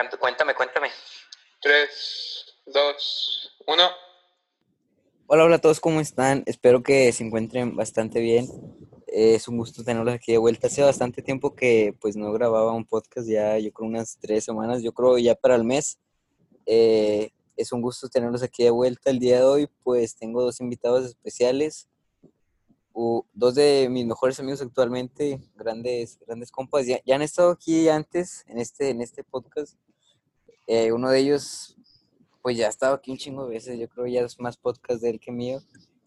Cuéntame, cuéntame. 3, 2, 1. Hola, hola a todos, ¿cómo están? Espero que se encuentren bastante bien. Eh, es un gusto tenerlos aquí de vuelta. Hace bastante tiempo que pues no grababa un podcast, ya yo creo unas tres semanas, yo creo ya para el mes. Eh, es un gusto tenerlos aquí de vuelta el día de hoy, pues tengo dos invitados especiales, dos de mis mejores amigos actualmente, grandes, grandes compas, ya, ya han estado aquí antes en este, en este podcast. Eh, uno de ellos pues ya ha estado aquí un chingo de veces, yo creo ya es más podcast de él que mío.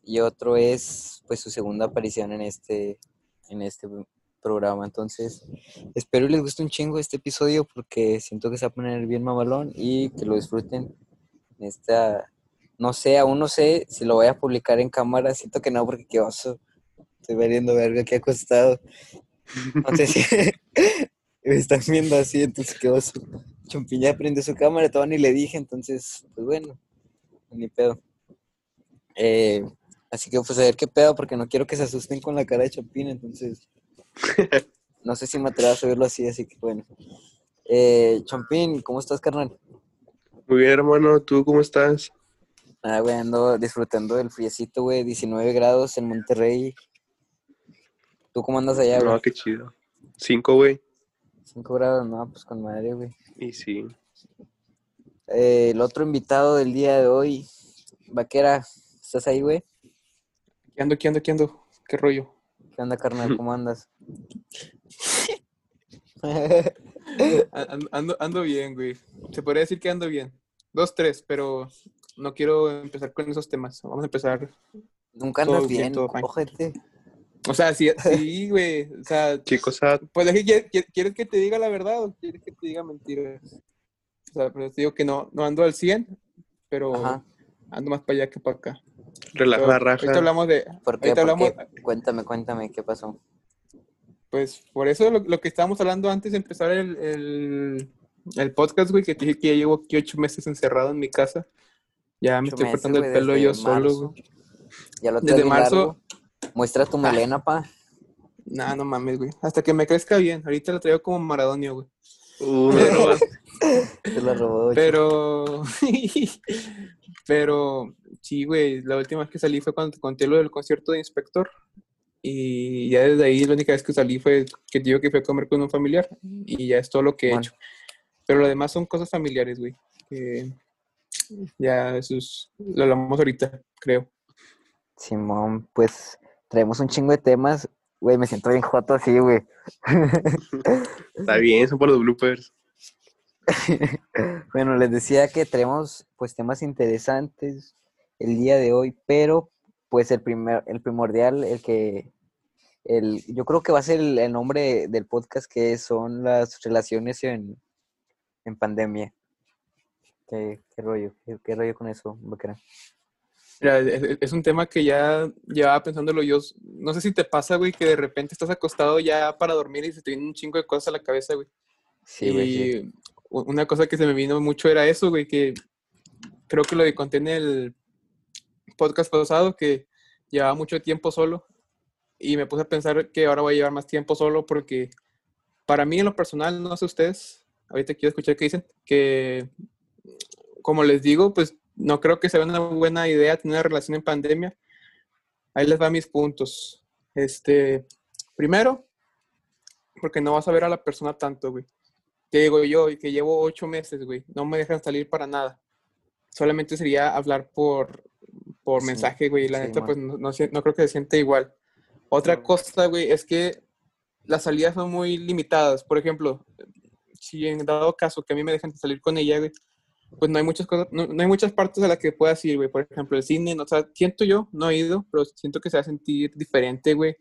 Y otro es pues su segunda aparición en este, en este programa. Entonces, espero les guste un chingo este episodio porque siento que se va a poner bien mamalón y que lo disfruten. En esta, no sé, aún no sé si lo voy a publicar en cámara, siento que no porque qué oso. Estoy valiendo verga, qué acostado. No sé si me están viendo así, entonces qué oso. Chompiña prendió su cámara, todavía ni le dije, entonces, pues bueno, ni pedo. Eh, así que pues a ver qué pedo, porque no quiero que se asusten con la cara de Chompín, entonces no sé si me atrevo a subirlo así, así que bueno. Eh, Chompín, ¿cómo estás, carnal? Muy bien, hermano. ¿Tú cómo estás? Ah, güey, ando disfrutando del friecito, güey, 19 grados en Monterrey. ¿Tú cómo andas allá, No, güey? qué chido. 5, güey. 5 grados, no, pues con madre, güey. Y sí. Eh, el otro invitado del día de hoy, Vaquera, ¿estás ahí, güey? ¿Qué ando, qué ando, qué ando? ¿Qué rollo? ¿Qué onda, carnal? ¿Cómo andas? Ando, ando, ando bien, güey. Se podría decir que ando bien. Dos, tres, pero no quiero empezar con esos temas. Vamos a empezar. Nunca andas Todo bien, bien. O sea, sí, sí, güey. O sea, Chicos, sad. pues es que ¿quieres, que te diga la verdad o quieres que te diga mentiras? O sea, pero te digo que no, no ando al 100, pero Ajá. ando más para allá que para acá. Relaja la Ahorita raja. hablamos de. ¿Por qué? Ahorita ¿Por hablamos. qué? Cuéntame, cuéntame, ¿qué pasó? Pues por eso lo, lo que estábamos hablando antes de empezar el, el, el podcast, güey, que te dije que ya llevo aquí ocho meses encerrado en mi casa. Ya me estoy meses, cortando el pelo desde yo solo, güey. Ya lo Desde traes bien marzo- largo. Muestra tu melena, pa. Nah, no mames, güey. Hasta que me crezca bien. Ahorita lo traigo como maradonio, güey. Uh, no. Te lo robó. güey. Pero. Pero. Sí, güey. La última vez que salí fue cuando te conté lo del concierto de Inspector. Y ya desde ahí la única vez que salí fue que te digo que fui a comer con un familiar. Y ya es todo lo que he Bueno. hecho. Pero lo demás son cosas familiares, güey. Que ya eso es. Lo hablamos ahorita, creo. Simón, pues traemos un chingo de temas. Güey, me siento bien joto así, güey. Está bien, son por los bloopers. Bueno, les decía que traemos pues temas interesantes el día de hoy, pero pues el primer, el primordial, el que, el, yo creo que va a ser el, el nombre del podcast que son las relaciones en, en pandemia. ¿Qué, qué rollo? ¿Qué, qué rollo con eso, Vaquera? Mira, es, es un tema que ya llevaba pensándolo yo. No sé si te pasa, güey, que de repente estás acostado ya para dormir y se te vienen un chingo de cosas a la cabeza, güey. Sí, güey, sí. y u- una cosa que se me vino mucho era eso, güey, que creo que lo que conté en el podcast pasado, que llevaba mucho tiempo solo y me puse a pensar que ahora voy a llevar más tiempo solo porque para mí en lo personal, no sé ustedes, ahorita quiero escuchar qué dicen, que como les digo, pues no creo que sea una buena idea tener una relación en pandemia. Ahí les va mis puntos. Este, primero, porque no vas a ver a la persona tanto, güey. Te digo yo, que llevo ocho meses, güey, no me dejan salir para nada. Solamente sería hablar por, por Sí, mensaje, güey. y La sí, neta, man. pues no, no creo que se siente igual. Otra cosa, güey, es que las salidas son muy limitadas. Por ejemplo, si en dado caso que a mí me dejan salir con ella, güey, pues no hay muchas cosas, no, no hay muchas partes a las que puedas ir, güey. Por ejemplo, el cine, no, o sea, siento yo, no he ido, pero siento que se va a sentir diferente, güey.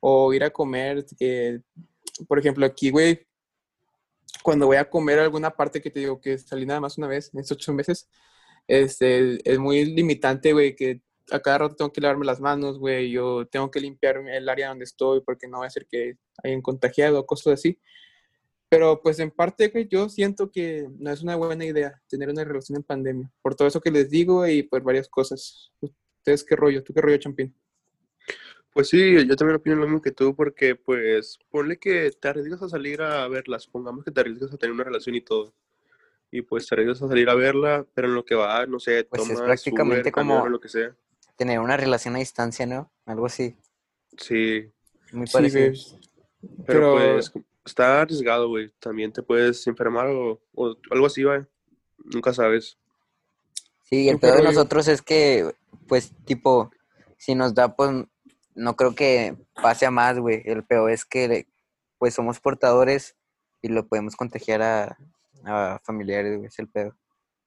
O ir a comer, que, por ejemplo, aquí, güey, cuando voy a comer alguna parte que te digo que salí nada más una vez en estos ocho meses, este, es muy limitante, güey, que a cada rato tengo que lavarme las manos, güey, yo tengo que limpiar el área donde estoy porque no va a ser que hayan contagiado, cosas así. Pero pues en parte, güey, yo siento que no es una buena idea tener una relación en pandemia, por todo eso que les digo y por varias cosas. ¿Ustedes qué rollo? ¿Tú qué rollo, Champín? Pues sí, yo también opino lo mismo que tú, porque pues ponle que te arriesgas a salir a verlas, pongamos que te arriesgas a tener una relación y todo. y pues te arriesgas a salir a verla, pero en lo que va, no sé, Pues es tomas prácticamente Uber, como- o lo que sea. Tener una relación a distancia, ¿no? Algo así. Sí, Muy parecido. pero, Pero- pues está arriesgado, güey. También te puedes enfermar o, o algo así, güey. Nunca sabes. Sí, el peor de nosotros es que, pues, tipo, si nos da, pues, no creo que pase a más, güey. El peor es que, pues, somos portadores y lo podemos contagiar a, a familiares, güey. Es el peor.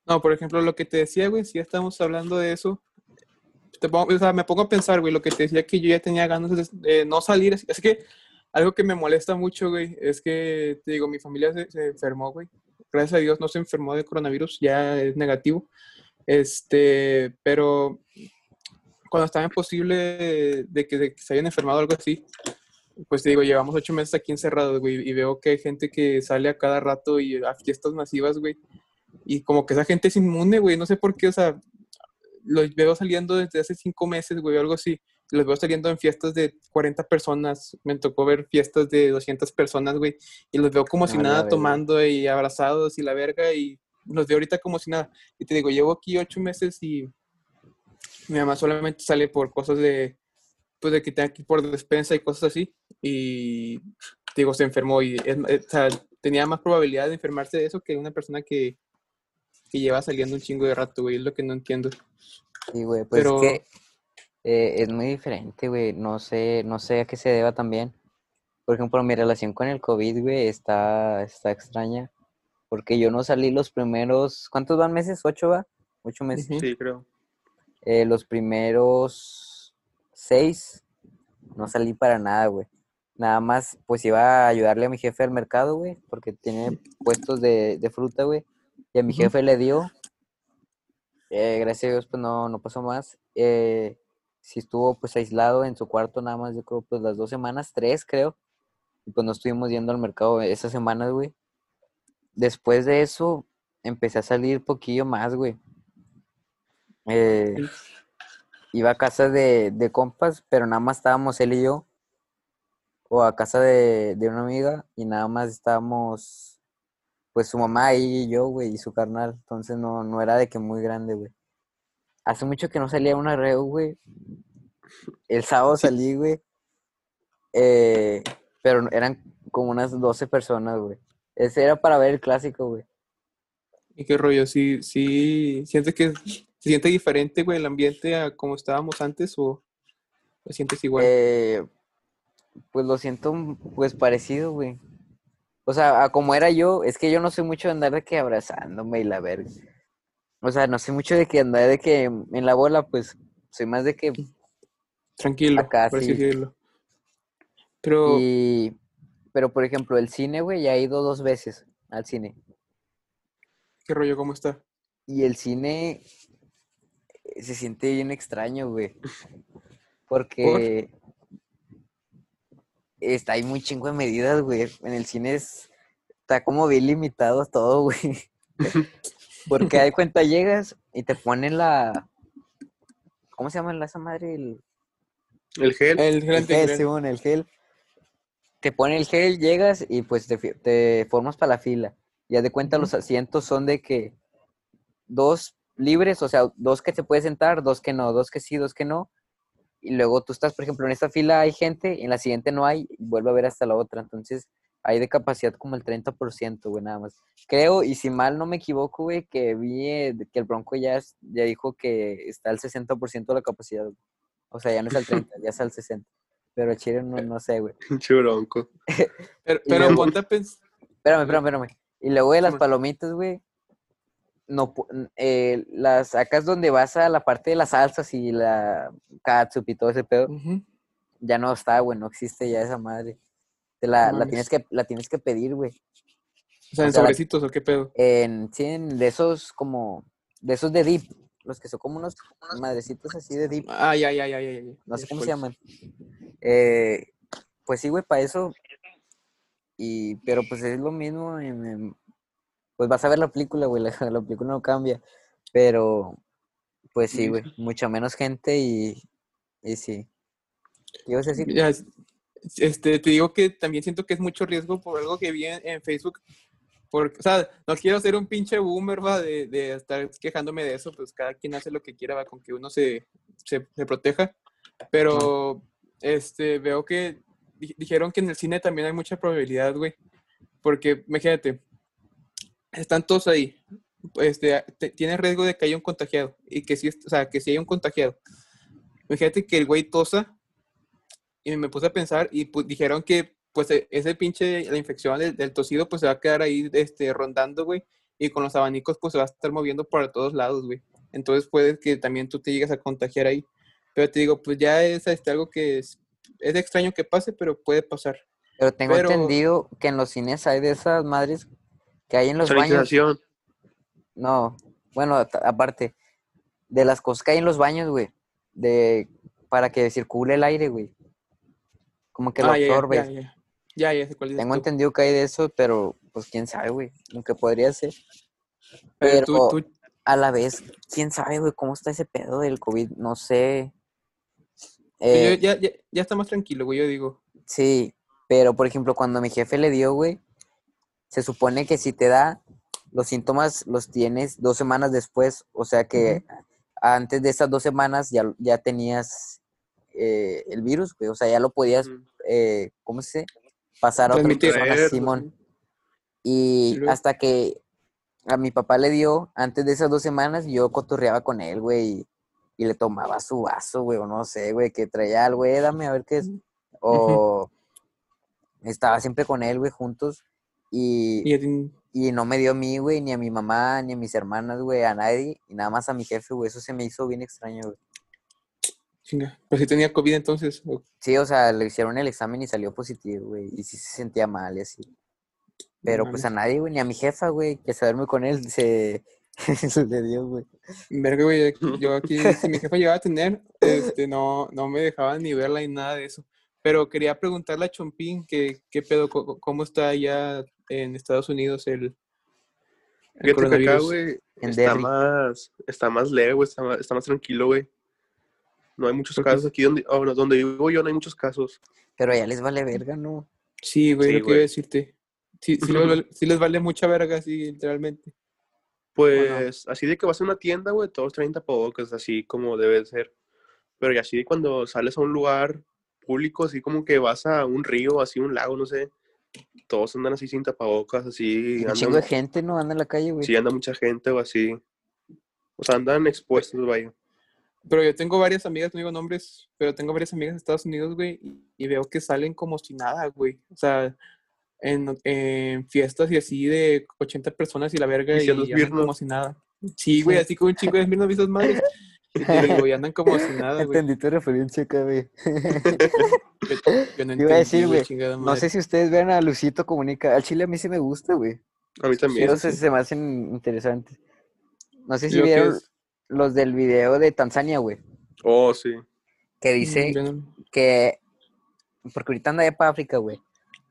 No, por ejemplo, lo que te decía, güey, si ya estamos hablando de eso, te pongo- o sea, me pongo a pensar, güey, lo que te decía que yo ya tenía ganas de, no salir. Es que algo que me molesta mucho, güey, es que, te digo, mi familia se, enfermó, güey. Gracias a Dios no se enfermó de coronavirus, ya es negativo. Este, pero cuando estaba imposible de que, de que se hayan enfermado o algo así, pues te digo, llevamos ocho meses aquí encerrados, güey, y veo que hay gente que sale a cada rato y a fiestas masivas, güey, y como que esa gente es inmune, güey, no sé por qué, o sea, los veo saliendo desde hace cinco meses, güey, algo así. Los veo saliendo en fiestas de 40 personas. Me tocó ver fiestas de 200 personas, güey. Y los veo como si No, la nada tomando y abrazados y la verga. Y los veo ahorita como si nada. Y te digo, llevo aquí ocho meses y mi mamá solamente sale por cosas de, pues de que tenga ir por despensa y cosas así. Y te digo, se enfermó y es- es- o sea, tenía más probabilidad de enfermarse de eso que una persona que, que lleva saliendo un chingo de rato, güey. Es lo que no entiendo. Sí, güey, pues Pero- es que eh, es muy diferente, güey. No sé, no sé a qué se deba también. Por ejemplo, mi relación con el COVID, güey, está, está extraña. Porque yo no salí los primeros, ¿cuántos van meses? ¿Ocho va? Ocho meses. Sí, creo. Eh, los primeros seis no salí para nada, güey. Nada más, pues iba a ayudarle a mi jefe al mercado, güey, porque tiene puestos de, de fruta, güey. Y a mi jefe le dio. Eh, gracias a Dios, pues no, no pasó más. Eh, sí estuvo pues aislado en su cuarto nada más, yo creo, pues las dos semanas, tres creo. Y pues no estuvimos yendo al mercado esas semanas, güey. Después de eso, empecé a salir poquillo más, güey. Eh, iba a casa de, de compas, pero nada más estábamos él y yo. O a casa de, de una amiga y nada más estábamos, pues su mamá y yo, güey, y su carnal. Entonces no, no era de que muy grande, güey. Hace mucho que no salía una reo, güey. El sábado salí, güey. Eh, pero eran como unas 12 personas, güey. Ese era para ver el clásico, güey. ¿Y qué rollo? ¿Sí, sí, sientes que se siente diferente, güey, el ambiente a como estábamos antes o lo sientes igual? Eh, pues lo siento, pues parecido, güey. O sea, a como era yo, es que yo no soy mucho de andar de que abrazándome y la verga. O sea, no sé mucho de que andar de que en la bola, pues soy más de que Tranquilo, acá por así sí. decirlo. Pero, Y, pero por ejemplo, el cine, güey, ya he ido dos veces al cine. ¿qué rollo? ¿Cómo está? Y el cine eh, se siente bien extraño, güey. Porque está ahí muy chingo de medidas, güey. En el cine es, está como bien limitado todo, güey. Porque de cuenta llegas y te ponen la... ¿Cómo se llama la- esa madre? El, El gel. El el gel gel, antibacterial. Simón, el gel. Te pone el gel, llegas y pues te, te formas para la fila. Ya de cuenta los asientos son de que dos libres, o sea, dos que te puedes sentar, dos que no, dos que sí, dos que no. Y luego tú estás, por ejemplo, en esta fila hay gente, en la siguiente no hay, y vuelve a ver hasta la otra. Entonces, hay de capacidad como el 30%, güey, nada más. Creo, y si mal no me equivoco, güey, que vi eh, que el Bronco ya, ya dijo que está al 60% de la capacidad. güey. O sea, ya no es al 30, ya es al 60. Pero Chile no, no sé, güey. Pinche bronco. Pero, pero luego- ponte a pens- Espérame, espérame, espérame. Y luego de las palomitas, güey. No, eh, las acá es donde vas a la parte de las salsas y la catsup y todo ese pedo. Ya no está, güey, no existe ya esa madre. Te la, No la tienes que, la tienes que pedir, güey. O sea, O en la- sobrecitos o qué pedo. En, sí, en de esos como, de esos de dip. Los que son como unos, unos madrecitos así de dip. Ay, ay, ay, ay, ay, ay. No sé cómo se llaman. Eh, pues sí, güey, para eso. Y, pero pues es lo mismo. en- en- pues vas a ver la película, güey. La, la película no cambia. Pero, pues sí, güey. Mucha menos gente y, y sí. ¿Qué ibas a decir? Ya, es- este, te digo que también siento que es mucho riesgo por algo que vi en, Facebook, Porque, o sea, no quiero ser un pinche boomer, va, de, de estar quejándome de eso, pues cada quien hace lo que quiera, va, con que uno se, se, proteja. Pero, este, veo que di- dijeron que en el cine también hay mucha probabilidad, güey. Porque, imagínate, están todos ahí. Este, te- tienes riesgo de que haya un contagiado. Y que sí, o sea, que sí hay un contagiado. Imagínate que el güey tosa. Y me puse a pensar y pues, dijeron que pues e- ese pinche, la infección del, del tosido pues se va a quedar ahí este, rondando, güey. Y con los abanicos pues se va a estar moviendo por todos lados, güey. Entonces puede que también tú te llegues a contagiar ahí. Pero te digo, pues ya es este, algo que es, es extraño que pase, pero puede pasar. Pero tengo Pero- entendido que en los cines hay de esas madres que hay en los baños. No, bueno, aparte, de las cosas que hay en los baños, güey, de para que circule el aire, güey. Como que lo Ah, absorbes. ya, ya. Ya, ya sé cuál dices Tengo tú. entendido que hay de eso, pero pues quién sabe, güey. Aunque podría ser. Pero Pero tú- tú- a la vez, quién sabe, güey, cómo está ese pedo del COVID. No sé. yo- Eh, ya, ya, ya está más tranquilo, güey, yo digo. Sí, pero por ejemplo, cuando mi jefe le dio, güey, se supone que si te da, los síntomas los tienes dos semanas después. O sea que antes de esas dos semanas ya, ya tenías eh, el virus, güey. O sea, ya lo podías, eh, ¿cómo se dice? Pasar a otra persona, Simón. Y hasta que a mi papá le dio, antes de esas dos semanas, yo cotorreaba con él, güey, y, y le tomaba su vaso, güey, o no sé, güey, que traía algo, eh, dame a ver qué es. O estaba siempre con él, güey, juntos. Y, Y y no me dio a mí, güey, ni a mi mamá, ni a mis hermanas, güey, a nadie, y nada más a mi jefe, güey. Eso se me hizo bien extraño, güey. Chinga. Pero si tenía COVID entonces. o- Sí, o sea, le hicieron el examen y salió positivo, güey, y sí se sentía mal y así. Pero pues a nadie, güey, ni a mi jefa, güey, que se duerme con él, se, le dio, güey. Verga, güey, yo aquí, si mi jefa llegaba a tener, este, no, no me dejaban ni verla ni nada de eso. Pero quería preguntarle a Chompín que, qué pedo, cómo está allá en Estados Unidos el, el acá, coronavirus. güey, En está Derry. más, está más leve, güey, está más, está más tranquilo, güey. No hay muchos casos aquí donde, oh, no, donde vivo yo no hay muchos casos. Pero allá les vale verga, ¿no? Sí, güey, Sí, lo que iba a decirte. Sí, sí, les vale, sí les vale mucha verga, sí, literalmente. Pues así de que vas a una tienda, güey, todos traen tapabocas, así como debe de ser. Pero y así de cuando sales a un lugar público, así como que vas a un río, así un lago, no sé, todos andan así sin tapabocas, así, Un andan, chingo de gente, ¿no? Anda en la calle, güey. sí anda mucha gente o así. O sea, andan expuestos, vaya. Pero yo tengo varias amigas, no digo nombres, pero tengo varias amigas de Estados Unidos, güey, y, y veo que salen como si nada, güey. O sea, en, en fiestas y así de 80 personas y la verga, y, Diciendo andan como si nada. Sí, güey, así como un chingo de Smirnoff y esas madres. Y te digo, y andan como si nada, güey. Entendí tu referencia acá, güey. Yo no Te iba a entendí, decir, güey, No sé si ustedes vean a Lucito Comunica. Al chile a mí sí me gusta, güey. A mí también. Pero se, se me hacen interesantes. No sé si vieron los del video de Tanzania, güey. Oh, sí. Que dice Mm, que, porque ahorita anda ya para África, güey,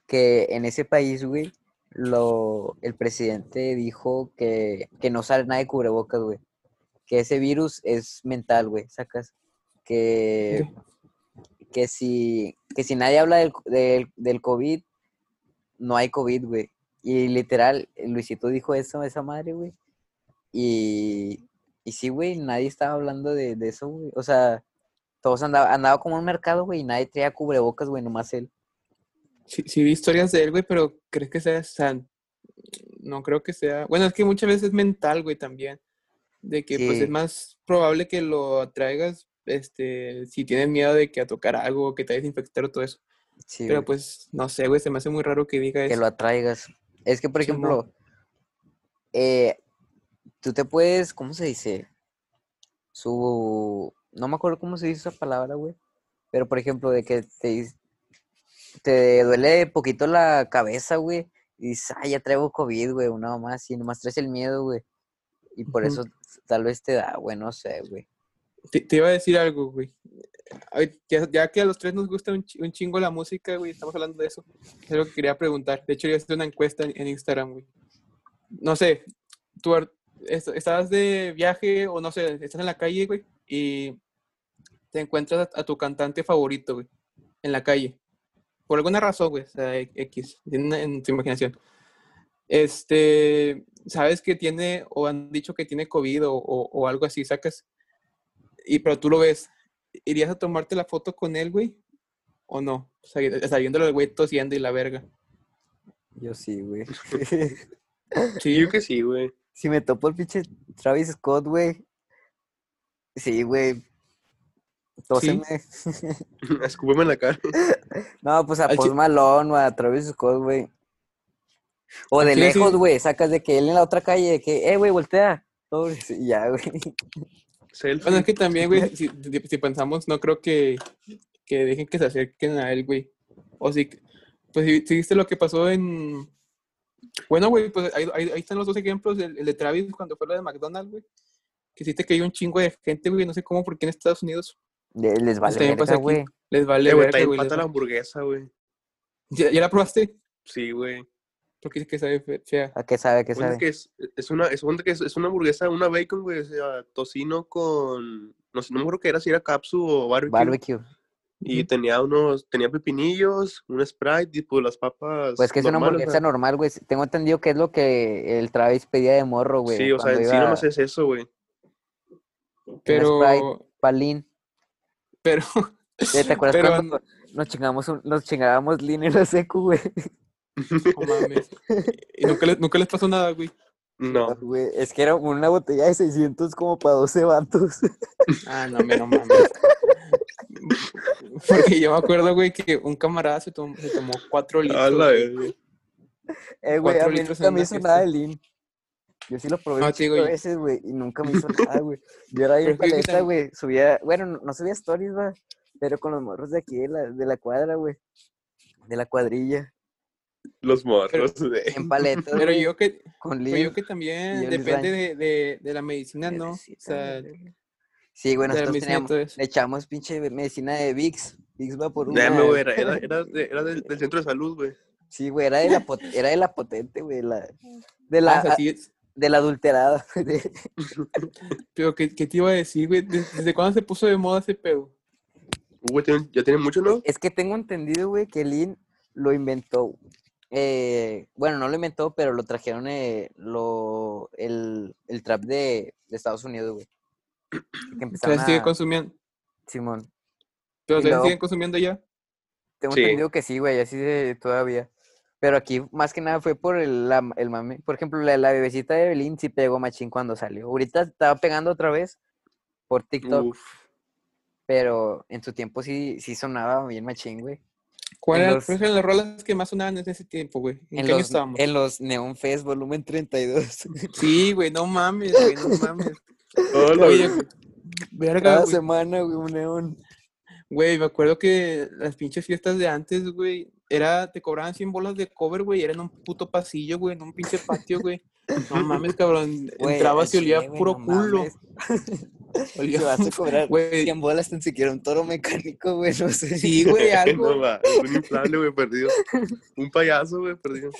que en ese país, güey, lo, el presidente dijo que, que no sale nada de cubrebocas, güey. Que ese virus es mental, güey, sacas. Que, que si, que si nadie habla del, del, del COVID, no hay COVID, güey. Y literal, Luisito dijo eso, esa madre, güey. Y, y sí, güey, nadie estaba hablando de, de eso, güey. O sea, todos andaban andaba como en un mercado, güey, y nadie traía cubrebocas, güey, nomás él. Sí, sí vi historias de él, güey, pero ¿crees que sea san? No creo que sea. Bueno, es que muchas veces es mental, güey, también. De que pues es más probable que lo atraigas, este, si tienes miedo de que a tocar algo, que te vayas a infectar o todo eso. Sí, Pero güey, pues, no sé, güey, se me hace muy raro que diga que eso. lo atraigas. Es que, por ejemplo, eh, tú te puedes, ¿cómo se dice? Su, no me acuerdo cómo se dice esa palabra, güey. Pero, por ejemplo, de que te, te duele poquito la cabeza, güey. Y dices, ay, ya traigo COVID, güey, o nada más. Y nomás traes el miedo, güey. Y por eso tal vez te da, güey, no sé, güey. Te, te iba a decir algo, güey. Ay, Ya, ya que a los tres nos gusta un, un chingo la música, güey, estamos hablando de eso. Es lo que quería preguntar. De hecho, yo hice una encuesta en, en Instagram, güey. No sé, est- estás de viaje o no sé, estás en la calle, güey, y te encuentras a, tu cantante favorito, güey, en la calle. Por alguna razón, güey, o sea, e- X, en, en tu imaginación. este, sabes que tiene, o han dicho que tiene COVID o, o- o algo así, sacas, y pero tú lo ves, ¿irías a tomarte la foto con él, güey? ¿O no? Sabi- Sabiéndolo el güey tosiendo y la verga. Yo sí, güey. Sí, Yo que sí, güey. Si me topo el pinche Travis Scott, güey. Sí, güey. Tóseme. Escúpeme en la cara. No, pues a Post Malone o a Travis Scott, güey. O de sí. lejos, güey. Sacas de que él en la otra calle, de que, eh, güey, voltea. Sobres, y ya, güey. Bueno, es que también, güey, si, si- si pensamos, no creo que, que dejen que se acerquen a él, güey. O si, pues si, si viste lo que pasó en... Bueno, güey, pues ahí, ahí- están los dos ejemplos, el, el de Travis cuando fue lo de McDonald's, güey. Que hiciste que hay un chingo de gente, güey, no sé cómo, porque en Estados Unidos Le- Les vale pasa verga, aquí. güey. les vale Eh, güey, verga, güey, la hamburguesa, güey. ¿Ya, ya la probaste? Sí, güey. Porque dice que sabe fe- fea. ¿A qué sabe? ¿Qué Cuenta sabe? que es, es una, es, que es, es una hamburguesa, una bacon, güey, o sea, tocino con, no sé, no me acuerdo qué era, si era capsu o barbecue. Barbecue. Y tenía unos, tenía pepinillos, un Sprite y pues las papas Pues que es una o hamburguesa sea. normal, güey. Tengo entendido que es lo que el Travis pedía de morro, güey. Sí, o sea, en sí iba nomás es eso, güey. Pero, Palín. pero, Eh, ¿Te acuerdas Pero cuando nos chingamos un- nos chingábamos Lean en la secu, güey? no mames. Y nunca les, nunca les pasó nada, güey. No. Güey, Es que era una botella de 600 como para 12 vatos. Ah, no, me no mames. Porque yo me acuerdo, güey, que un camarada se tomó, se tomó cuatro litros. A la güey. Eh, güey, a mí nunca me hizo nada de Lean. Yo sí lo probé No, te chingo digo, veces, güey, y nunca me hizo nada, güey. Yo era bien Pero paleta, güey. Subía, bueno, no, no subía stories, va, pero con los morros de aquí de la, de la cuadra, güey. De la cuadrilla. Los morros. En paletas, Pero yo que, con pero Lean. yo que también depende de, de, de la medicina, ¿no? O Necesita sea. Sí, la nosotros teníamos, le echamos pinche medicina de Vicks. Vicks va por una. Dame, güey, era, era, era, de- era del, del centro de salud, güey. Sí, güey, era de la, pot- era de la potente, güey, la, de Ah, la, es- de la adulterada. de- pero ¿qué, qué te iba a decir, güey? ¿Des- ¿Desde cuándo se puso de moda ese pedo? Güey, ya tiene mucho, ¿no? Es que tengo entendido, güey, que Lean lo inventó. eh, bueno, no lo inventó, pero lo trajeron eh, lo, el, el trap de, de Estados Unidos, güey. Que se sigue a... consumiendo. Simón. Pero luego- siguen consumiendo ya. Tengo Sí. entendido que sí, güey, así de todavía. Pero aquí, más que nada, fue por el, la- el mame. Por ejemplo, la, la bebecita de Belín sí pegó machín cuando salió. Ahorita estaba pegando otra vez por TikTok, Uf. pero en su tiempo sí, sí sonaba bien machín, güey. ¿Cuál En era, los- cuáles eran las rolas que más sonaban en ese tiempo, güey? ¿En, En qué año los, estábamos? en los Neon Fest volumen 32. Sí, güey, no mames, güey, no mames. Hola, Oye, güey. verga, Cada güey. semana, güey, un neón. Güey, me acuerdo que las pinches fiestas de antes, güey, era, te cobraban 100 bolas de cover, güey, era en un puto pasillo, güey, en un pinche patio, güey. No mames, cabrón, Güey, entrabas y olía güey, puro no culo. Olía- Se vas a cobrar Güey. 100 bolas tan siquiera un toro mecánico, güey, no sé. Sí, güey, algo. No, va, un inflable, güey, perdido. Un payaso, güey, perdido.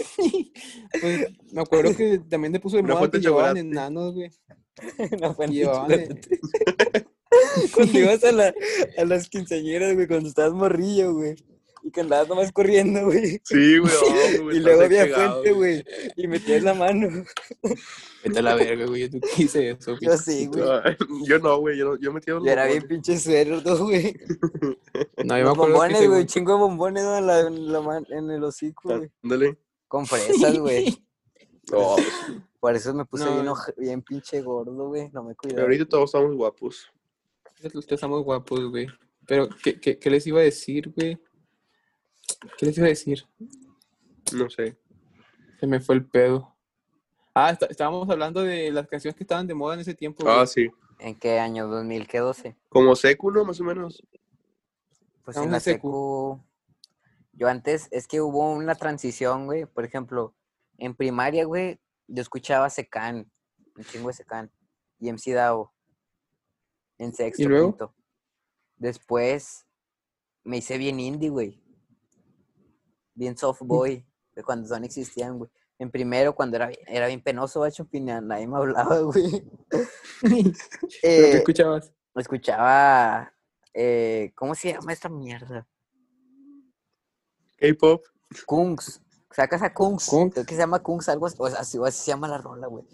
Pues, me acuerdo que también te puso de moda que de llevaban enanos, güey. De- chocolate. Cuando ibas a, la, a las quinceañeras, güey, cuando estabas morrillo, güey. Y que andabas nomás corriendo, güey. Sí, güey. oh, güey, Y luego había fuente, güey. Y metías la mano. Vete a la verga, güey, yo hice eso, Yo güey. sí, güey. No, yo no, güey. Yo, no- yo metí los Y era bien bombones. pinche suerdo, güey. No, yo me Los acuerdo que bombones, güey. según- Chingo de bombones ¿no? en, la, en, la man- en el hocico, güey. Ándale. Con fresas, güey. Oh, Por eso me puse No, bien, pinche gordo, güey. No me pero cuidaba. ahorita todos estamos guapos. Ustedes estamos guapos, güey. Pero, ¿qué, qué, qué les iba a decir, güey? ¿Qué les iba a decir? No sé. Se me fue el pedo. Ah, está- estábamos hablando de las canciones que estaban de moda en ese tiempo, güey. Ah, sí. ¿En qué año? ¿2000? ¿Qué 12? Como secu, ¿no? Más o menos. Pues Estamos en la en secu. secu. Yo antes, es que hubo una transición, güey. Por ejemplo, en primaria, güey, yo escuchaba Secan, un chingo de Secan, y MC Davo. En sexto, luego? quinto. Después me hice bien indie, güey. Bien soft boy, de cuando son existían, güey. En primero, cuando era, era bien penoso, bacho, nadie me hablaba, güey. ¿Pero qué Eh, escuchabas? escuchaba, eh, ¿cómo se llama esta mierda? K-pop. Kungs. Sacas a Kungs. Kungs. Creo que se llama Kungs, algo así. O sea, así, o así se llama la rola, güey.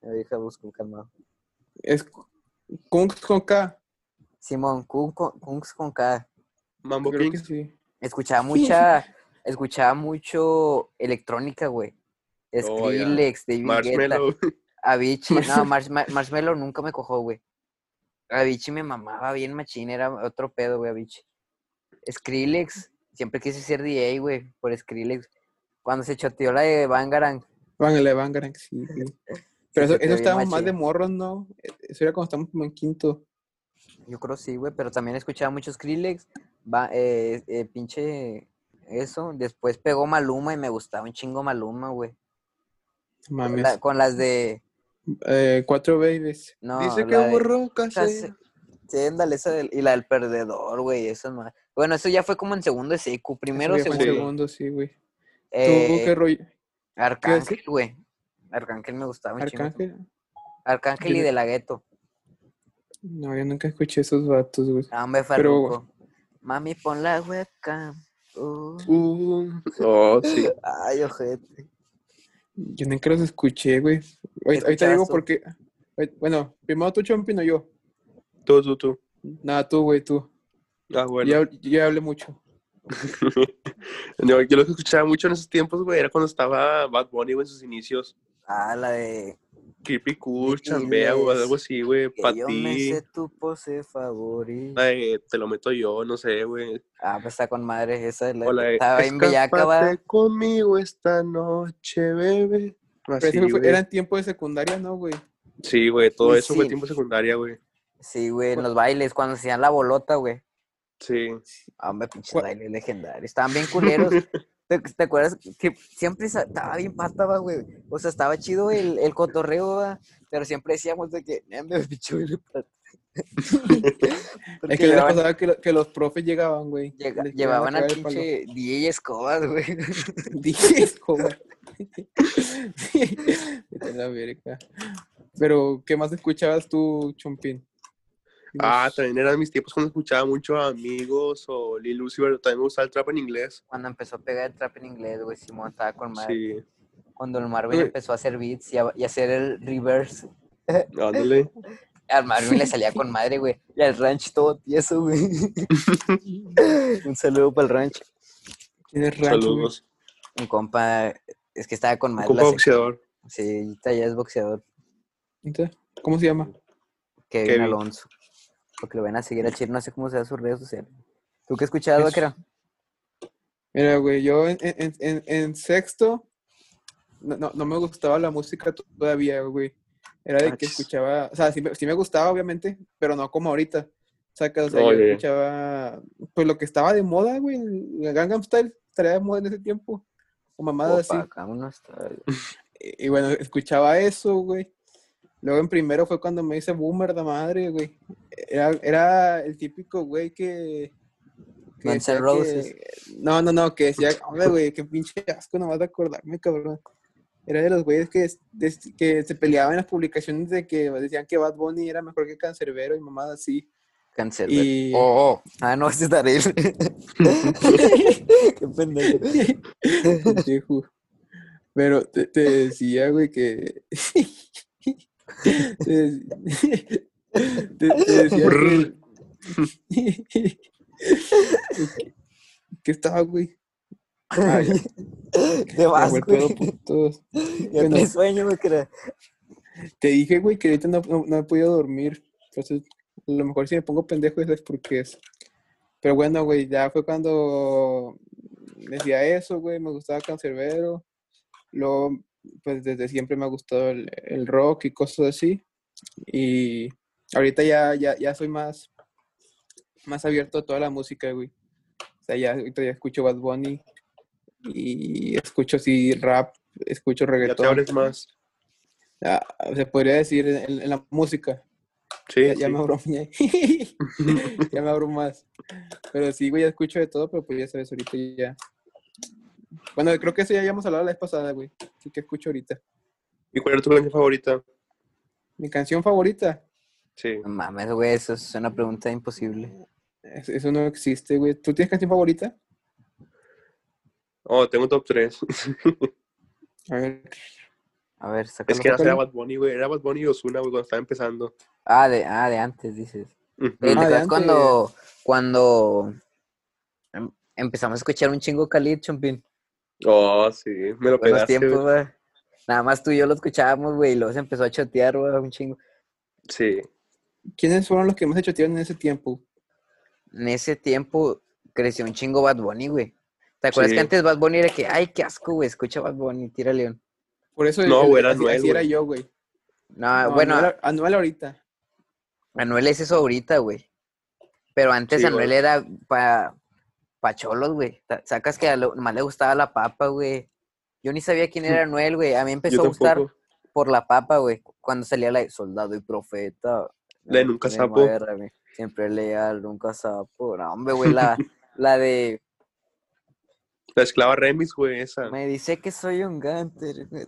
Me deja buscar calmado. Es Kungs con K. Simón, Kungs con K. Mambo Creo que sí. Escuchaba mucha, escuchaba mucho electrónica, güey. Oh. Skrillex, David Guetta, Marshmello. Avicii. No, Marsh- Ma- Marshmello nunca me cojó, güey. Avicii me mamaba bien machín, era otro pedo, güey, Avicii. Skrillex, siempre quise ser DJ, güey, por Skrillex. Cuando se choteó la de Bangarang, Van, le Bangarang, sí, güey. Pero eso, estábamos más de morros, ¿no? Eso era cuando estábamos como en quinto. yo creo sí, güey, pero también escuchaba mucho Skrillex, va, eh, eh, pinche eso. Después pegó Maluma y me gustaba un chingo Maluma, güey. Mames. la- con las de, Eh, cuatro babies. no, Dice que la de- borró Casi-. Sí, ándale, esa del- y la del perdedor, güey, eso es más. Bueno, eso ya fue como en segundo de secu, primero, segundo, sí, güey. ¿Tú Eh, qué rollo? Arcángel, güey. Arcángel me gustaba un chingo. ¿Arcángel? Arcángel y de la gueto. No, yo nunca escuché esos vatos, güey. Ah, hombre, Pero-. Mami, pon la webcam. Uh. Uh, oh, sí. Ay, ojete. Yo nunca los escuché, güey. Ahorita, digo tú? porque... Bueno, primero tú, Chompino, yo. Tú, tú, tú. Nada, tú, güey, tú. Ah, bueno. Yo, yo ya hablé mucho. yo, yo lo que escuchaba mucho en esos tiempos, güey, era cuando estaba Bad Bunny, güey, en sus inicios. Ah, la de. Creepy Kush, Chambea, o algo así, güey. Que Pa' yo me sé tu pose favorita. La de Te lo meto yo, no sé, güey. Ah, pues está con madre. Esa es la O la de estaba en Bellaca, va. Conmigo esta noche, bebé. Pero Así, fue- en tiempo de secundaria, ¿no, güey? Sí, güey, todo eso fue sí. tiempo secundaria, güey. Sí, güey, en los bailes, cuando hacían la bolota, güey. Sí. Ah, Hombre, pinches ¿Cuál? bailes legendarios. Estaban bien culeros. ¿Te, te acuerdas que siempre estaba bien pata, güey? O sea, estaba chido el, el cotorreo, va, pero siempre decíamos de que, "Eh, me pinche baile pata". Es que les pasaba que, lo- que los profes llegaban, güey. llega- llevaban a al pinche DJ Escobar, güey. Dije, Escobar. Pero, ¿qué más escuchabas tú, Chompín? Ah, también eran mis tiempos cuando escuchaba mucho a Amigos o Lil Uzi, pero también me gustaba el trap en inglés. Cuando empezó a pegar el trap en inglés, güey, Simón estaba con madre. Sí, Cuando el Marvin empezó a hacer beats y a, y a hacer el reverse. ándale. Al Marvin le salía con madre, güey. Y al ranch todo tieso, güey. Un saludo para el ranch. ¿Quién es Rancho, güey? Saludos. Un compa, es que estaba con Un madre. compa la sec- boxeador. Sí, ya es boxeador. Entonces, ¿Cómo se llama? Kevin, Kevin. Alonso. Porque lo van a seguir a Chir, no sé cómo sea sus redes sociales. ¿Tú qué escuchabas, Es- vaquero? Mira, güey, yo en, en- en- en sexto no, no, no me gustaba la música todavía, güey. Era de que Ach. escuchaba, o sea, sí, me- sí me gustaba, obviamente, pero no como ahorita. O sea, que o sea, yo escuchaba, pues lo que estaba de moda, güey, el Gangnam Style, estaría de moda en ese tiempo. O mamadas así. Opa, vámonos. Y, y bueno, escuchaba eso, güey. Luego en primero fue cuando me hice boomer de madre, güey. Era, era el típico güey que. que que- No, no, no, que decía, hombre, güey, qué pinche asco nomás de acordarme, cabrón. Era de los güeyes que, que se peleaban en las publicaciones de que decían que Bad Bunny era mejor que Cancerbero y mamadas así. Cancel. Y- Oh, oh. Ah, no, ese es Darel. qué pendejo. Pendejo. Pero te, te decía, güey, que. te, dec- te- te decía que. ¿Qué estaba, güey? Ah, Te vas, güey. Ya Bueno, te sueño, güey, que te dije, güey, que ahorita no, no, no he podido dormir. Entonces, a lo mejor si me pongo pendejo, eso es porque es. Pero bueno, güey, ya fue cuando decía eso, güey, me gustaba Cancerbero. Luego, pues desde siempre me ha gustado el, el rock y cosas así. Y ahorita ya, ya, ya soy más, más abierto a toda la música, güey. O sea, ya ahorita ya escucho Bad Bunny y escucho así rap, escucho Ya te reggaetón. abres más. Ah, se podría decir en, en la música. Sí, Ya, me abro, ya, ya me abro más. Pero sí, güey, ya escucho de todo, pero pues ya sabes, ahorita ya. Bueno, creo que eso ya habíamos hablado la vez pasada, güey. Así que escucho ahorita. ¿Y cuál era tu canción favorita? Mi canción favorita. Sí. No mames, güey, eso es una pregunta imposible. es- Eso no existe, güey. ¿Tú tienes canción favorita? Oh, tengo un top 3. A ver. A ver. Es que era. Bad Bunny, güey. Era Bad Bunny y Ozuna, güey, cuando estaba empezando. Ah, de, ah, de antes, dices. Ujú. Eh, ¿Te Ah, de antes. cuando, cuando em- empezamos a escuchar un chingo Khalid, Chompín? Oh, sí. Me lo Buenos tiempos, güey. Nada más tú y yo lo escuchábamos, güey, y luego se empezó a chotear, güey, un chingo. Sí. ¿Quiénes fueron los que más hechotearon en ese tiempo? En ese tiempo creció un chingo Bad Bunny, güey. ¿Te acuerdas Sí. que antes Bad Bunny era que, ay, qué asco, güey, escucha Bad Bunny, tira león? Por eso No, el- güey, era así, Anuel, así era yo, güey. No, No, bueno, Anuel, Anuel ahorita. Anuel es eso ahorita, güey. Pero antes Sí, Anuel güey. era para pa cholos, güey. Sacas que a lo más le gustaba la papa, güey. Yo ni sabía quién era Anuel, güey. A mí empezó a gustar por la papa, güey. Cuando salía la de soldado y profeta. La de no Nunca Sapo. Siempre leal, nunca sapo. No, hombre, güey, la, la de La esclava Remix, güey, esa. me dice que soy un ganter.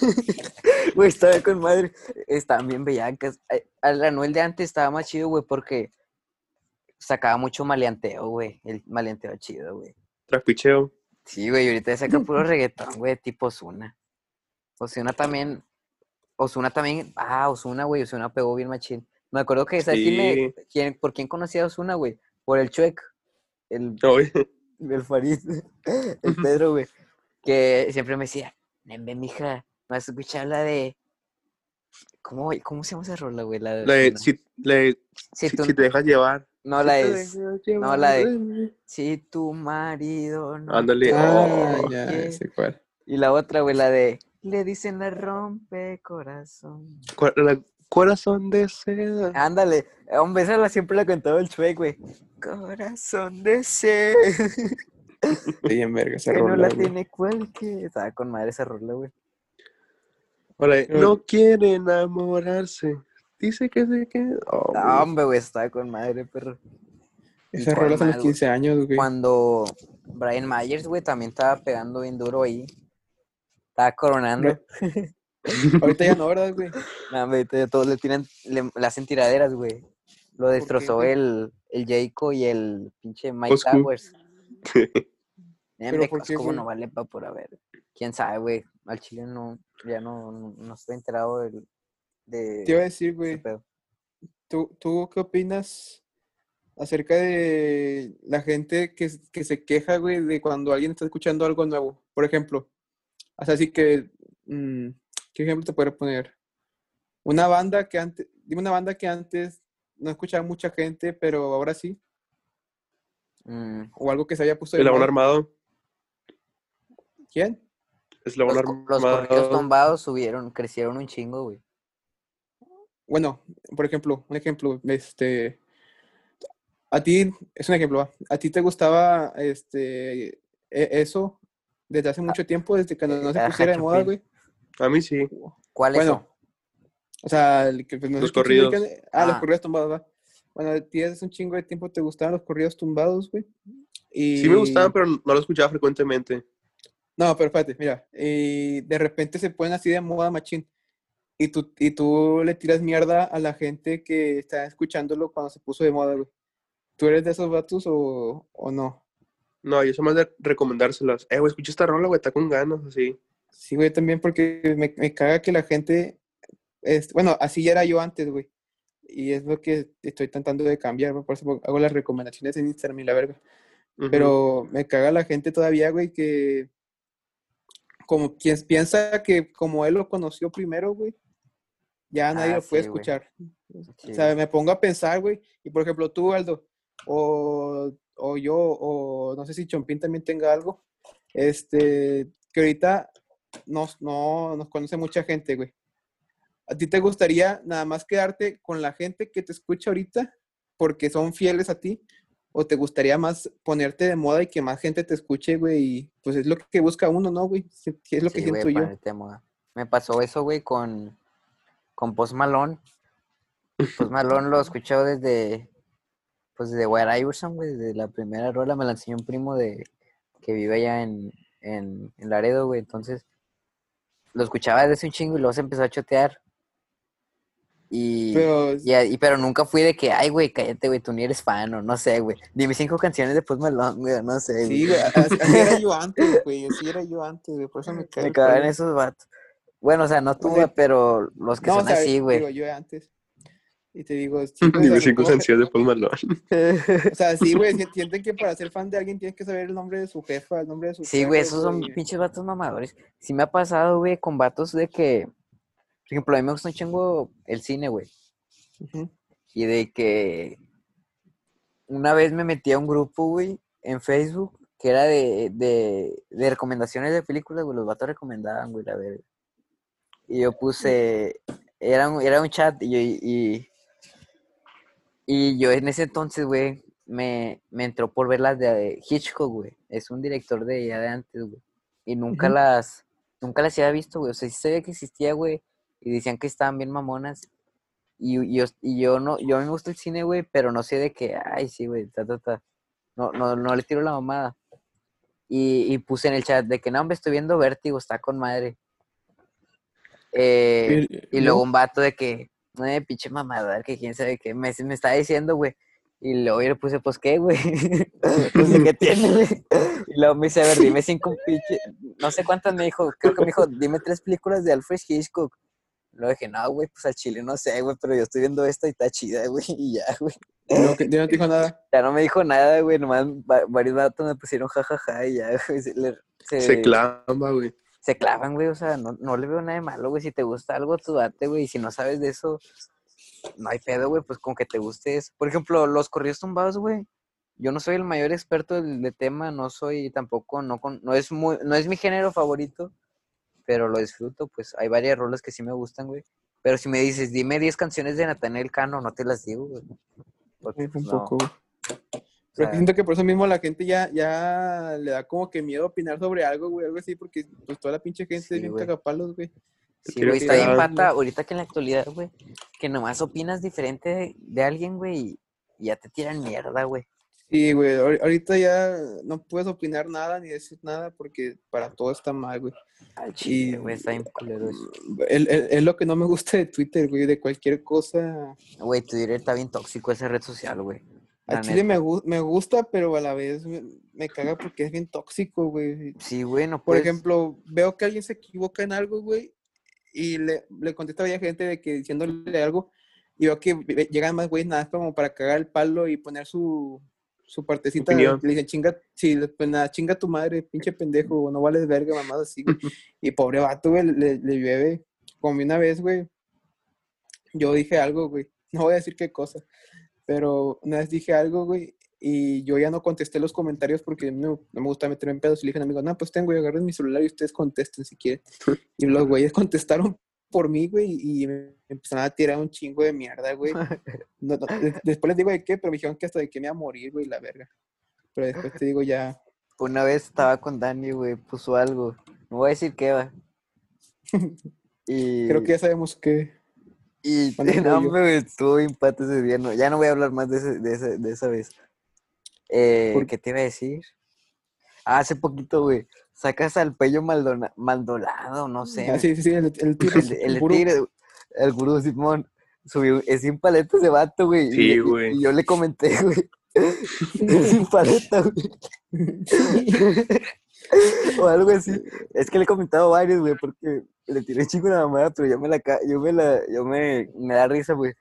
Güey, estaba con madre. Estaban bien bellacas. Ay, Al Anuel de antes estaba más chido, güey, porque sacaba mucho maleanteo, güey. El maleanteo chido, güey. Trapicheo. Sí, güey, ahorita saca puro reggaetón, güey, tipo Osuna. Osuna también. Osuna también. Ah, Osuna, güey. Osuna pegó bien machín. Me acuerdo que, ¿sabes quién me- quién- por quién conocía a Osuna, güey? Por el Chuec. El, Oye, el Farid. El Pedro, güey. Que siempre me decía, Nembe, mija, ¿no has escuchado la de. ¿Cómo, cómo se llama esa rola, güey? La de. la de, Ozuna? si, la de- Si si- tú- si te dejas llevar. No, la dejas no, la mí. Si tu marido no. Ándale. Ah, Oh, ya. Y la otra, güey, la de. Le dicen la rompe corazón. La- Corazón de seda. Ándale, hombre, esa la siempre la cantaba el Chuec, güey. Corazón de sed. Sí, en verga, esa que no rola, la güey. tiene cualquiera. Estaba con madre esa rola, güey. Hola, no quiere enamorarse. Dice que se queda. Oh, No, güey. hombre, güey, estaba con madre, perro. Esas rolas a los más, güey. 15 años, güey. Cuando Brian Myers, güey, también estaba pegando bien duro ahí. Estaba coronando. Ahorita ya no, ¿verdad, güey? No, ya todos le tiran, le, le hacen tiraderas, güey. Lo destrozó güey? el, el Jayco y el pinche Mike. Towers. ¿Pero por qué, güey? no vale pa' por haber. Quién sabe, güey. Al chile no, ya no, no, no estoy enterado del, de Te iba a decir, güey. ¿tú, ¿tú qué opinas acerca de la gente que, que se queja, güey, de cuando alguien está escuchando algo nuevo? Por ejemplo, o sea, así que, mm, ¿qué ejemplo te puedo poner? Una banda que antes, dime una banda que antes no escuchaba mucha gente, pero ahora sí, Mm, o algo que se había puesto Eslabón moda. armado. ¿Quién? Eslabón los, co- los corridos armado. tumbados subieron, crecieron un chingo, güey. Bueno, por ejemplo, un ejemplo, este, a ti, es un ejemplo, ¿va? ¿a ti te gustaba este, e- eso desde hace mucho tiempo, desde que no, no se Ajá, pusiera de moda, güey? A mí sí. ¿Cuál es? Bueno, o sea, el que, pues, no Los corridos. ubican- Ah, los Ah. corridos tumbados, va. Bueno, a ti hace un chingo de tiempo te gustaban los corridos tumbados, güey. Y... Sí me gustaban, pero no lo escuchaba frecuentemente. No, pero espérate, mira, y de repente se ponen así de moda machín. Y tú, y tú le tiras mierda a la gente que está escuchándolo cuando se puso de moda, güey. ¿Tú eres de esos vatos o, o no? No, yo soy más de recomendárselas. Eh, güey, escucha esta rola, güey, está con ganas, así. Sí, güey, también porque me, me caga que la gente, es, bueno, así ya era yo antes, güey. Y es lo que estoy tratando de cambiar, güey, por eso hago las recomendaciones en Instagram y la verga. Pero me caga la gente todavía, güey, que como quien piensa que como él lo conoció primero, güey, ya nadie Ah, lo puede sí, escuchar. Sí, O sea, me pongo a pensar, güey, y por ejemplo tú, Aldo, o, o yo, o no sé si Chompín también tenga algo, este, que ahorita nos, no, nos conoce mucha gente, güey. ¿A ti te gustaría nada más quedarte con la gente que te escucha ahorita porque son fieles a ti? ¿O te gustaría más ponerte de moda y que más gente te escuche, güey? Y pues es lo que busca uno, ¿no, güey? Es lo que Sí, güey, siento yo. Me pasó eso, güey, con, con Post Malone. Post Malone lo escuchado desde, pues, desde Where Iverson, güey, desde la primera rola. Me la enseñó un primo de, que vive allá en, en, en Laredo, güey. Entonces, lo escuchaba desde un chingo y luego se empezó a chotear. Y, Pero, y, y- pero nunca fui de que, ay, güey, cállate, güey, tú ni eres fan, o no sé, güey. Dime cinco canciones de Post Malone, güey, no sé, sí, güey. así, así era yo antes, güey, así era yo antes, güey, por eso me cae Me cagaban esos vatos. Bueno, o sea, no tú, O sea, güey, pero los que No, o son sea, así, güey. digo, yo antes. Y te digo, sí, güey, o Dime sea, cinco canciones de Post Malone. O sea, sí, güey, si- sienten que para ser fan de alguien tienes que saber el nombre de su jefa, el nombre de su Sí, güey, esos son pinches vatos mamadores. Sí me ha pasado, güey, con vatos de que, por ejemplo, a mí me gusta un chingo el cine, güey. Y de que una vez me metí a un grupo, güey, en Facebook, que era de, de, de recomendaciones de películas, güey, los vatos recomendaban, güey, la verga. Y yo puse, era un, era un chat, y, yo- y, y yo en ese entonces, güey, me, me entró por ver las de Hitchcock, güey. Es un director de ya de antes, güey. Y nunca las, nunca las había visto, güey. O sea, sí sabía que existía, güey. Y decían que estaban bien mamonas. Y, y yo, y yo no, yo a mí me gusta el cine, güey, pero no sé de qué, ay, sí, güey, ta, ta, ta. No, no, no le tiro la mamada. Y, y puse en el chat de que no, hombre, estoy viendo Vértigo, está con madre. Eh, Y- luego un vato de que, eh, pinche mamada, que quién sabe qué, me, me está diciendo, güey. Y luego yo le puse, pues, ¿qué, güey? pues, ¿de qué tiene, güey? Y luego me dice, a ver, dime cinco pinche, no sé cuántas me dijo, creo que me dijo, dime tres películas de Alfred Hitchcock. Luego dije, no, güey, pues al chile no sé, güey, pero yo estoy viendo esta y está chida, güey, y ya, güey. No, que- ya no te dijo nada. Ya no me dijo nada, güey, nomás va- varios vatos me pusieron jajaja y ya, güey, se, le- se- Se clama, güey. Se clavan, güey, o sea, no, no le veo nada de malo, güey, si te gusta algo, tú date, güey, y si no sabes de eso, no hay pedo, güey, pues con que te guste eso. Por ejemplo, los corridos tumbados, güey, yo no soy el mayor experto del, de tema, no soy tampoco, no, con, no, es muy, no es mi género favorito, pero lo disfruto, pues hay varias rolas que sí me gustan, güey. Pero si me dices, dime 10 canciones de Nathaniel Cano, no te las digo, güey. Porque, Un pues, no, o sea, siento que por eso mismo la gente ya, ya le da como que miedo opinar sobre algo, güey, algo así, porque pues toda la pinche gente Sí, es bien güey. cagapalos, güey. Sí, güey, está bien pata ahorita que en la actualidad, güey, que nomás opinas diferente de, de alguien, güey, y, ya te tiran mierda, güey. Sí, güey, ahor- ahorita ya no puedes opinar nada ni decir nada porque para todo está mal, güey. Chile, Y güey, está bien culero es lo que no me gusta de Twitter, güey, de cualquier cosa. Güey, Twitter está bien tóxico esa red social, güey. A La Chile me, gu- me gusta, pero a la vez me, me caga porque es bien tóxico, güey. Sí, güey, no Por puedes... ejemplo, veo que alguien se equivoca en algo, güey, y le, le contesta a varias gente de que diciéndole algo, y veo que llegan más güeyes nada como para cagar el palo y poner su, su partecita. Opinión. Le dicen, chinga, sí, pues nada, chinga tu madre, pinche pendejo, no vales verga, mamada así, güey. y pobre vato, güey, le, le llueve. Como una vez, güey, yo dije algo, güey, no voy a decir qué cosa, pero una vez dije algo, güey, y yo ya no contesté los comentarios porque no, no me gusta meterme en pedos. Y le dije a un amigo, no, pues tengo, agarren mi celular y ustedes contesten si quieren. y los güeyes contestaron por mí, güey, y me empezaron a tirar un chingo de mierda, güey. No, no, de- después les digo de qué, pero me dijeron que hasta de qué me iba a morir, güey, la verga. Pero después te digo ya, Una vez estaba con Dani, güey, puso algo. No voy a decir qué va. Y... creo que ya sabemos que... Y ¿Cuándo fue no, güey, estuvo bien pata ese día. No, ya no voy a hablar más de, ese- de, ese- de esa vez. Eh, ¿Por ¿Qué te iba a decir? Ah, hace poquito, güey. Sacas al pello Maldona- Maldonado, no sé. Ah, sí, sí, sí, el, el tigre. el, Tigre, el gurú Simón. Subió, es sin paleta ese vato, güey. Sí, y- güey. Y, yo le comenté, güey. es sin paleta, güey. o algo así. Es que le he comentado varios, güey, porque le tiré chico una mamada, pero yo me la, ca- yo me la, yo me, me da risa, güey.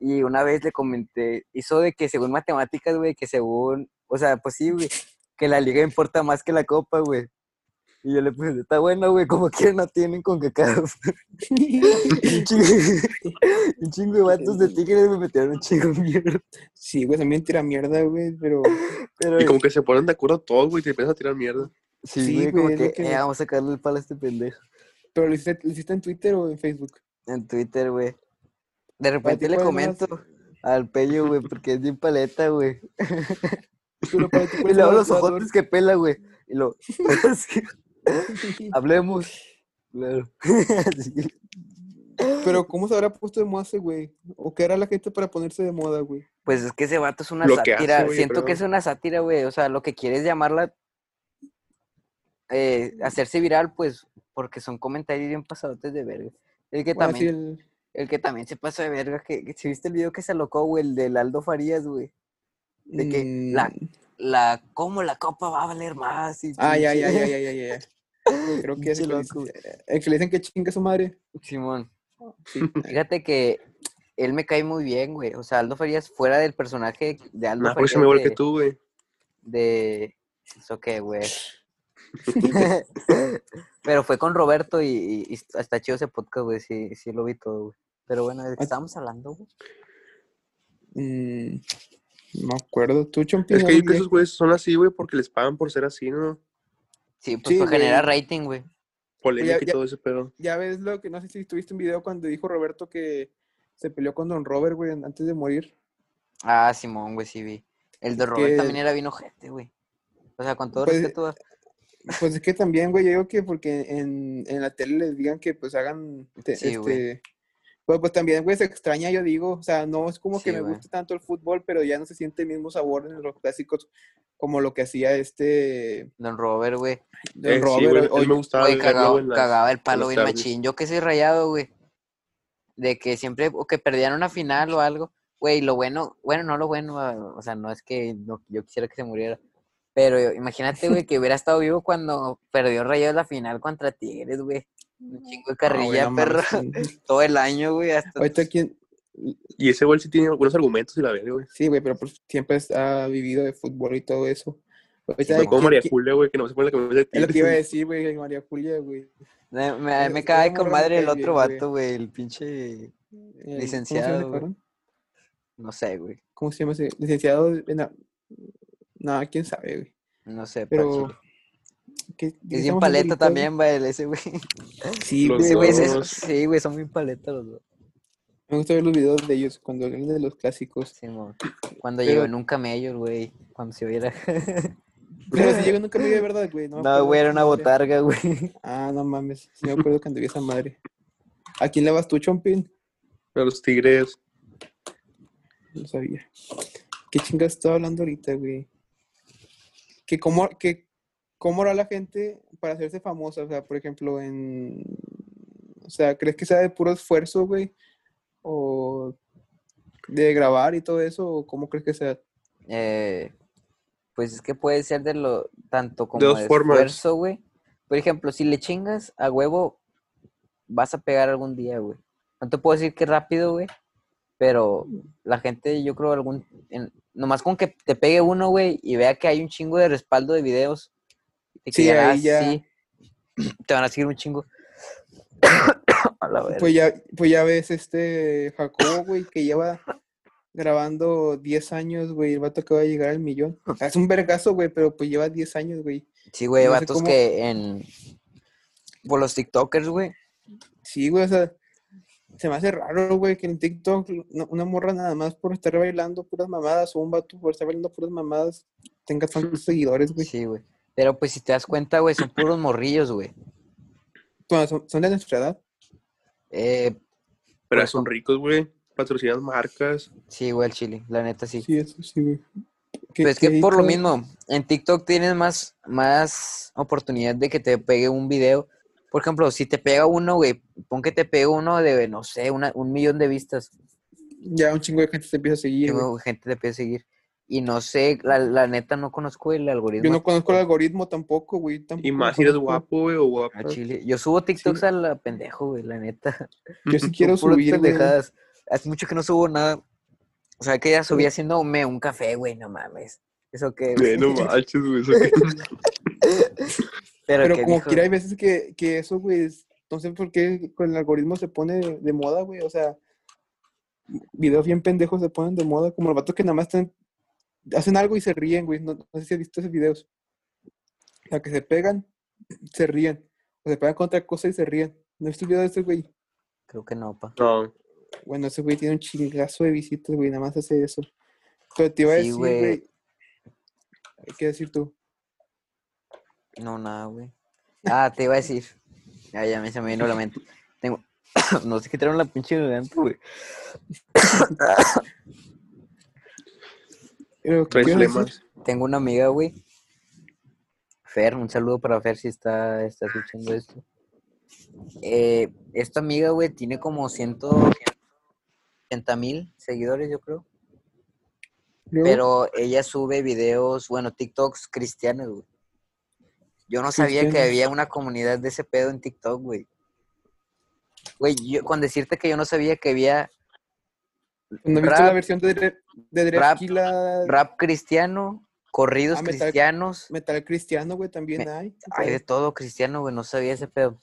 Y una vez le comenté, hizo de que según matemáticas, güey, que según, o sea, pues sí, güey, que la liga importa más que la copa, güey. Y yo le puse, está bueno, güey, como quiera no tienen con cacao. Un chingo, un chingo de vatos de tigres me metieron un chingo de mierda. Sí, güey, también tira mierda, güey, pero... Pero, Y como que se ponen de acuerdo todos, güey, y te empiezan a tirar mierda. Sí, sí, güey, como que, que- eh, vamos a sacarle el palo a este pendejo. ¿Pero lo hiciste, lo hiciste en Twitter o en Facebook? En Twitter, güey. De repente le más- comento al pello, güey, porque es bien paleta, güey. Pero para ti, ¿cuál Y más los ojotes que pela, güey. Y lo. valor? Hablemos. Claro. Pero ¿cómo se habrá puesto de moda ese güey? ¿O qué era la gente para ponerse de moda, güey? Pues es que ese vato es una Lo que hace, sátira. güey, Siento que es una sátira, güey. O sea, lo que quiere es llamarla. Eh, hacerse viral, pues, porque son comentarios bien pasadotes de verga. Es que Bueno, sí, también. el, El que también se pasó de verga, que, que si viste el video que se alocó, güey, el del Aldo Farías, güey. De que la, Mm, la, ¿cómo la copa va a valer más? Y Ah, ya, ya, pinche- ya, ya, ya, ya. Creo que es el que, le el dicen que chingue su madre. Simón. Sí. Fíjate que él me cae muy bien, güey. O sea, Aldo Farías, fuera del personaje de Aldo Nah, pues se Farías me igual de, que tú, güey. de... ¿Eso qué, güey? Pero fue con Roberto y, y- y está chido ese podcast, güey. Sí, sí lo vi todo, güey. Pero bueno, ¿de qué estábamos hablando, güey? Mm, no me acuerdo. ¿Tú, Chompi? Es que yo creo que esos güeyes son así, güey, porque les pagan por ser así, ¿no? Sí, pues Sí, para generar rating, güey. Polémica y ya- todo ese pedo. Ya ves lo que, no sé si tuviste un video cuando dijo Roberto que se peleó con Don Robert, güey, antes de morir. Ah, Simón, güey, sí vi. El de Robert que- también era bien ojete, güey. O sea, con todo Pues, respeto. Pues es que también, güey, yo digo que porque en, en la tele les digan que pues hagan, te- Sí, güey. este, pues, pues también, güey, se extraña, yo digo, o sea, no es como que me güey. guste tanto el fútbol, pero ya no se siente el mismo sabor en los clásicos como lo que hacía este Don Robert, güey. Don Eh, sí, Robert. güey, él me gustaba Güey, verlo cagaba, en las- cagaba el palo bien machín. Yo que soy rayado, güey. De que siempre, o que perdían una final o algo. Güey, lo bueno, bueno, no lo bueno, ah, o sea, no es que no- yo quisiera que se muriera. Pero imagínate, güey, que hubiera estado vivo cuando perdió Rayados la final contra Tigres, güey. Un chingo de carrilla, no perro. sí. Todo el año, güey. Hasta... Ahorita quién, Y ese güey sí tiene algunos argumentos y la verga, güey. sí, güey, pero pues siempre ha vivido de fútbol y todo eso. Ahorita, Simón. Como ¿quién- María Julia, güey, que no se pone la camisa de Es lo que iba a Tigres. decir, güey, María Julia, güey. Me, me, me cae con madre el otro vato, güey. El pinche. El- ¿cómo se llama Licenciado? No sé, güey. ¿Cómo se llama ese? Licenciado en la- No, quién sabe, güey. No sé, Pero. pero. ¿qué- qué Es bien paleta también, güey, el ese, güey. Sí, Los güey, sí, güey, son bien paletas los dos. Me gusta ver los videos de ellos cuando hablan de los clásicos. Simón. Cuando Pero- llegó en un camello, güey. Cuando se oye Pero si llegó nunca me de verdad, güey. No, güey, era una botarga, güey. Ah, no mames. Sí me acuerdo cuando vi esa madre. ¿A quién le vas tú, Chompin? A los Tigres. No sabía. ¿Qué chingas estaba hablando ahorita, güey? Que cómo, que cómo hará la gente para hacerse famosa, o sea, por ejemplo, en... O sea, ¿crees que sea de puro esfuerzo, güey? ¿O de grabar y todo eso? ¿O cómo crees que sea? Eh, pues es que puede ser de lo tanto como dos de formas. esfuerzo, güey. Por ejemplo, si le chingas a huevo, vas a pegar algún día, güey. No te puedo decir que rápido, güey. Pero la gente, yo creo, algún. en- nomás con que te pegue uno, güey, y vea que hay un chingo de respaldo de videos. Y que Sí, ya, ahí ya- sí, te van a seguir un chingo. a la. Pues ya, pues ya ves este Jacobo, güey, que lleva grabando 10 años, güey, el vato acaba de llegar al millón. Es un vergazo, güey, pero pues lleva 10 años, güey. Sí, güey, no vatos cómo- que en. Por los TikTokers, güey. Sí, güey, o sea, se me hace raro, güey, que en TikTok una, morra nada más por estar bailando puras mamadas o un vato por estar bailando puras mamadas tenga tantos seguidores, güey. Sí, güey. Pero pues si te das cuenta, güey, son puros morrillos, güey. Bueno, son, son de nuestra edad. Eh, Pero Pues, son ricos, güey. Patrocinan marcas. sí, güey, el chile, la neta sí. Sí, eso sí, güey. Pero es que por lo mismo, en TikTok tienes más, más oportunidad de que te pegue un video. Por ejemplo, si te pega uno, güey, pon que te pegue uno de, no sé, una- un millón de vistas. Ya un chingo de gente te empieza a seguir, güey. Tengo gente te empieza a seguir. Y no sé, la, la neta no conozco el algoritmo. Yo no conozco el algoritmo tampoco, güey. Y tampoco más lo si eres guapo, güey, o guapa. a Chile. Yo subo TikToks Sí. a la pendejo, güey, la neta. Yo sí quiero subir, güey. pendejadas. Hace mucho que no subo nada. O sea, que ya subí haciéndome un café, güey, no mames. Eso que. Güey, no manches, güey. eso que- Pero, como dijo- quiera hay veces que, que eso, güey, es- no sé por qué con el algoritmo se pone de, de moda, güey. O sea, videos bien pendejos se ponen de moda, como los vatos que nada más están- hacen algo y se ríen, güey. No, no sé si has visto esos videos. O sea, que se pegan, se ríen. O se pegan con otra cosa y se ríen. ¿No has visto el video de ese güey? Creo que no, pa. No. Bueno, ese güey tiene un chingazo de visitas, güey, nada más hace eso. Pero te iba a Sí, decir, güey. güey. ¿Qué decir tú? No, nada, güey. Ah, te iba a decir. Ya, ya me, se me vino la mente. Tengo. no sé qué traen la pinche garganta, güey. Tengo una amiga, güey. Fer, un saludo para Fer si está, está escuchando esto. eh, esta amiga, güey, tiene como 180 mil seguidores, yo creo. Pero ella sube videos, bueno, TikToks cristianos, güey. Yo no sabía que había una comunidad de ese pedo en TikTok, güey. Güey, yo con decirte que yo no sabía que había ¿no viste rap- la versión de, Dre- de rap- Drefkila? rap cristiano, corridos Ah, metal- cristianos, Metal cristiano, güey, también Me- hay. Hay de todo cristiano, güey, no sabía ese pedo.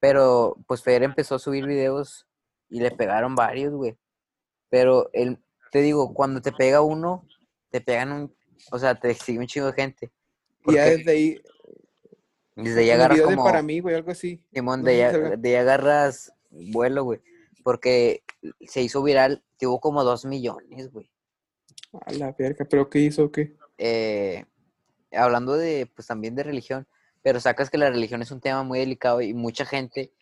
Pero, pues Fer empezó a subir videos y le pegaron varios, güey. Pero, el, te digo, cuando te pega uno, te pegan un, o sea, te sigue un chingo de gente. y ya desde ahí, Desde ahí agarras de como... para mí, güey, algo así. Simón, de, si ahí- salga. de ahí agarras vuelo, güey. Porque se hizo viral, tuvo como dos millones, güey. A la verga, ¿pero qué hizo o qué? Eh, hablando de, pues también de religión, pero sacas que la religión es un tema muy delicado y mucha gente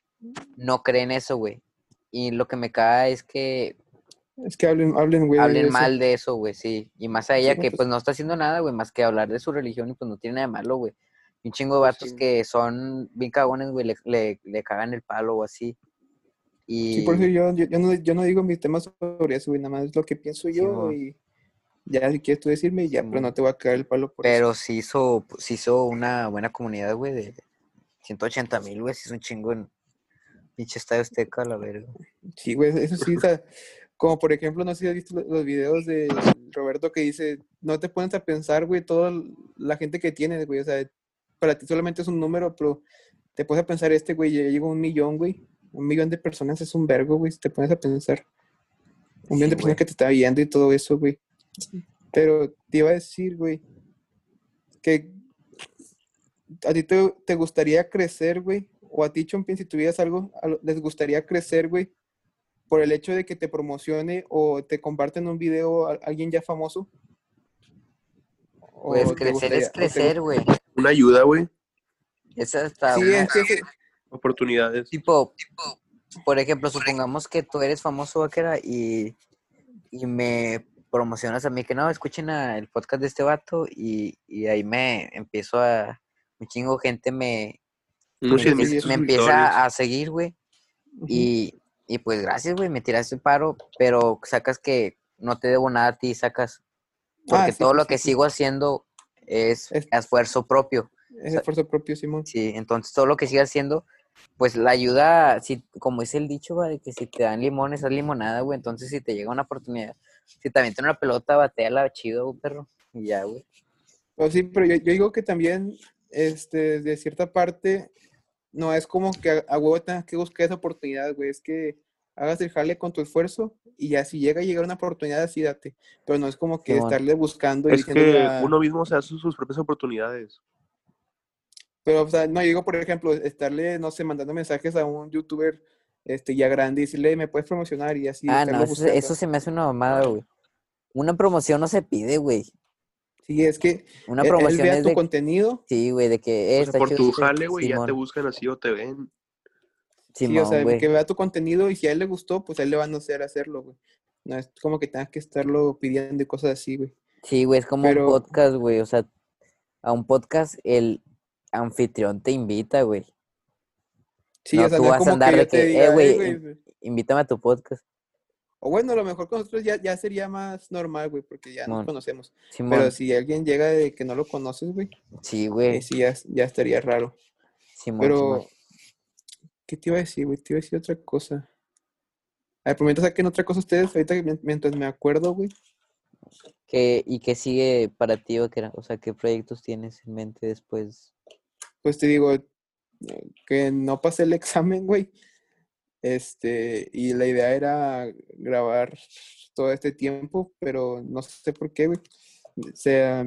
no cree en eso, güey. Y lo que me cae es que Es que hablen, hablen, güey. de hablen eso. mal de eso, güey, sí. Y más a ella que pues- pues no está haciendo nada, güey, más que hablar de su religión y pues no tiene nada de malo, güey. Un chingo de Pues vatos sí. que son bien cagones, güey, le, le, le cagan el palo o así. Y Sí, por eso yo, yo, yo no, yo no digo mis temas sobre eso, güey, nada más es lo que pienso yo y ya si quieres tú decirme, ya, pero no te voy a caer el palo por eso. Pero sí hizo, sí hizo una buena comunidad, güey, de 180 mil, güey, sí es un chingo en pinche estadio Azteca, la verga. Sí, güey, eso sí, o sea, como por ejemplo, no sé si has visto lo- los videos de Roberto que dice, no te pones a pensar, güey, toda la gente que tienes, güey, o sea, para ti solamente es un número, pero te pones a pensar, este, güey, ya llegó a un millón, güey, un millón de personas es un vergo, güey, si te pones a pensar. Un millón Sí, de personas güey. que te está viendo y todo eso, güey. Pero te iba a decir, güey, que a ti te, te gustaría crecer, güey, o a ti, Chompin, si tuvieras algo, les gustaría crecer, güey, por el hecho de que te promocione o te comparten un video a alguien ya famoso. ¿O Pues crecer gustaría- es crecer, güey. Una ayuda, güey. Esa está Sí, una- es que Oportunidades. Tipo, por ejemplo, supongamos que tú eres famoso, vaquera, y, y me promocionas a mí que no, escuchen a el podcast de este vato, y, y ahí me empiezo a, un chingo de gente me, Unos me, 100 mil empieza- me suscriptores. empieza a seguir, güey, y, y pues gracias, güey, me tiraste el paro, pero sacas que no te debo nada a ti, sacas, porque Ah, sí, todo sí, lo que sí. sigo haciendo es Es- esfuerzo propio. Es esfuerzo propio, Simón. Sí, entonces todo lo que sigas haciendo, pues la ayuda, si, como es el dicho, va, de que si te dan limones, haz limonada, güey. Entonces, si te llega una oportunidad, si te avientan una pelota, bateala chido, güey, perro. Y ya, güey. Pues sí, pero yo, yo digo que también, este, de cierta parte, no es como que a, a huevo tengas que buscar esa oportunidad, güey. Es que hagas el jale con tu esfuerzo y ya si llega a llegar una oportunidad, así date. Pero no es como que estarle buscando y Es que uno mismo se hace sus propias oportunidades. Pero, o sea, no digo, por ejemplo, estarle, no sé, mandando mensajes a un youtuber este, ya grande y decirle, me puedes promocionar y así. ah, no, eso, se- buscando. eso se me hace una mamada, güey. Una promoción no se pide, güey. Sí, es que Una él- él, promoción vea es tu de... contenido. Sí, güey, de que... eh, O sea, está por chido tu jale, güey, ya te buscan así o te ven. Sí, o sea, güey. que vea tu contenido y si a él le gustó, pues a él le van a hacer hacerlo, güey. No es como que tengas que estarlo pidiendo y cosas así, güey. Sí, güey, es como Pero- un podcast, güey. O sea, a un podcast el anfitrión te invita, güey. Sí, No, o sea, tú no vas a andar que que, eh, diga, güey, "Eh, in- güey". Invítame a tu podcast. O bueno, a lo mejor con nosotros ya, ya sería más normal, güey, porque ya nos conocemos. Pero si alguien llega de que no lo conoces, güey, Sí, güey. sí ya, ya estaría raro. Simón, Pero, Simón. ¿Qué te iba a decir, güey? Te iba a decir otra cosa. A ver, por mientras saquen otra cosa ustedes, ahorita mientras me acuerdo, güey. ¿Qué, ¿Y qué sigue para ti, Vaquera? O sea, ¿qué proyectos tienes en mente después? Pues te digo, que no pasé el examen, güey. Este, y la idea era grabar todo este tiempo, pero no sé por qué, güey. O sea,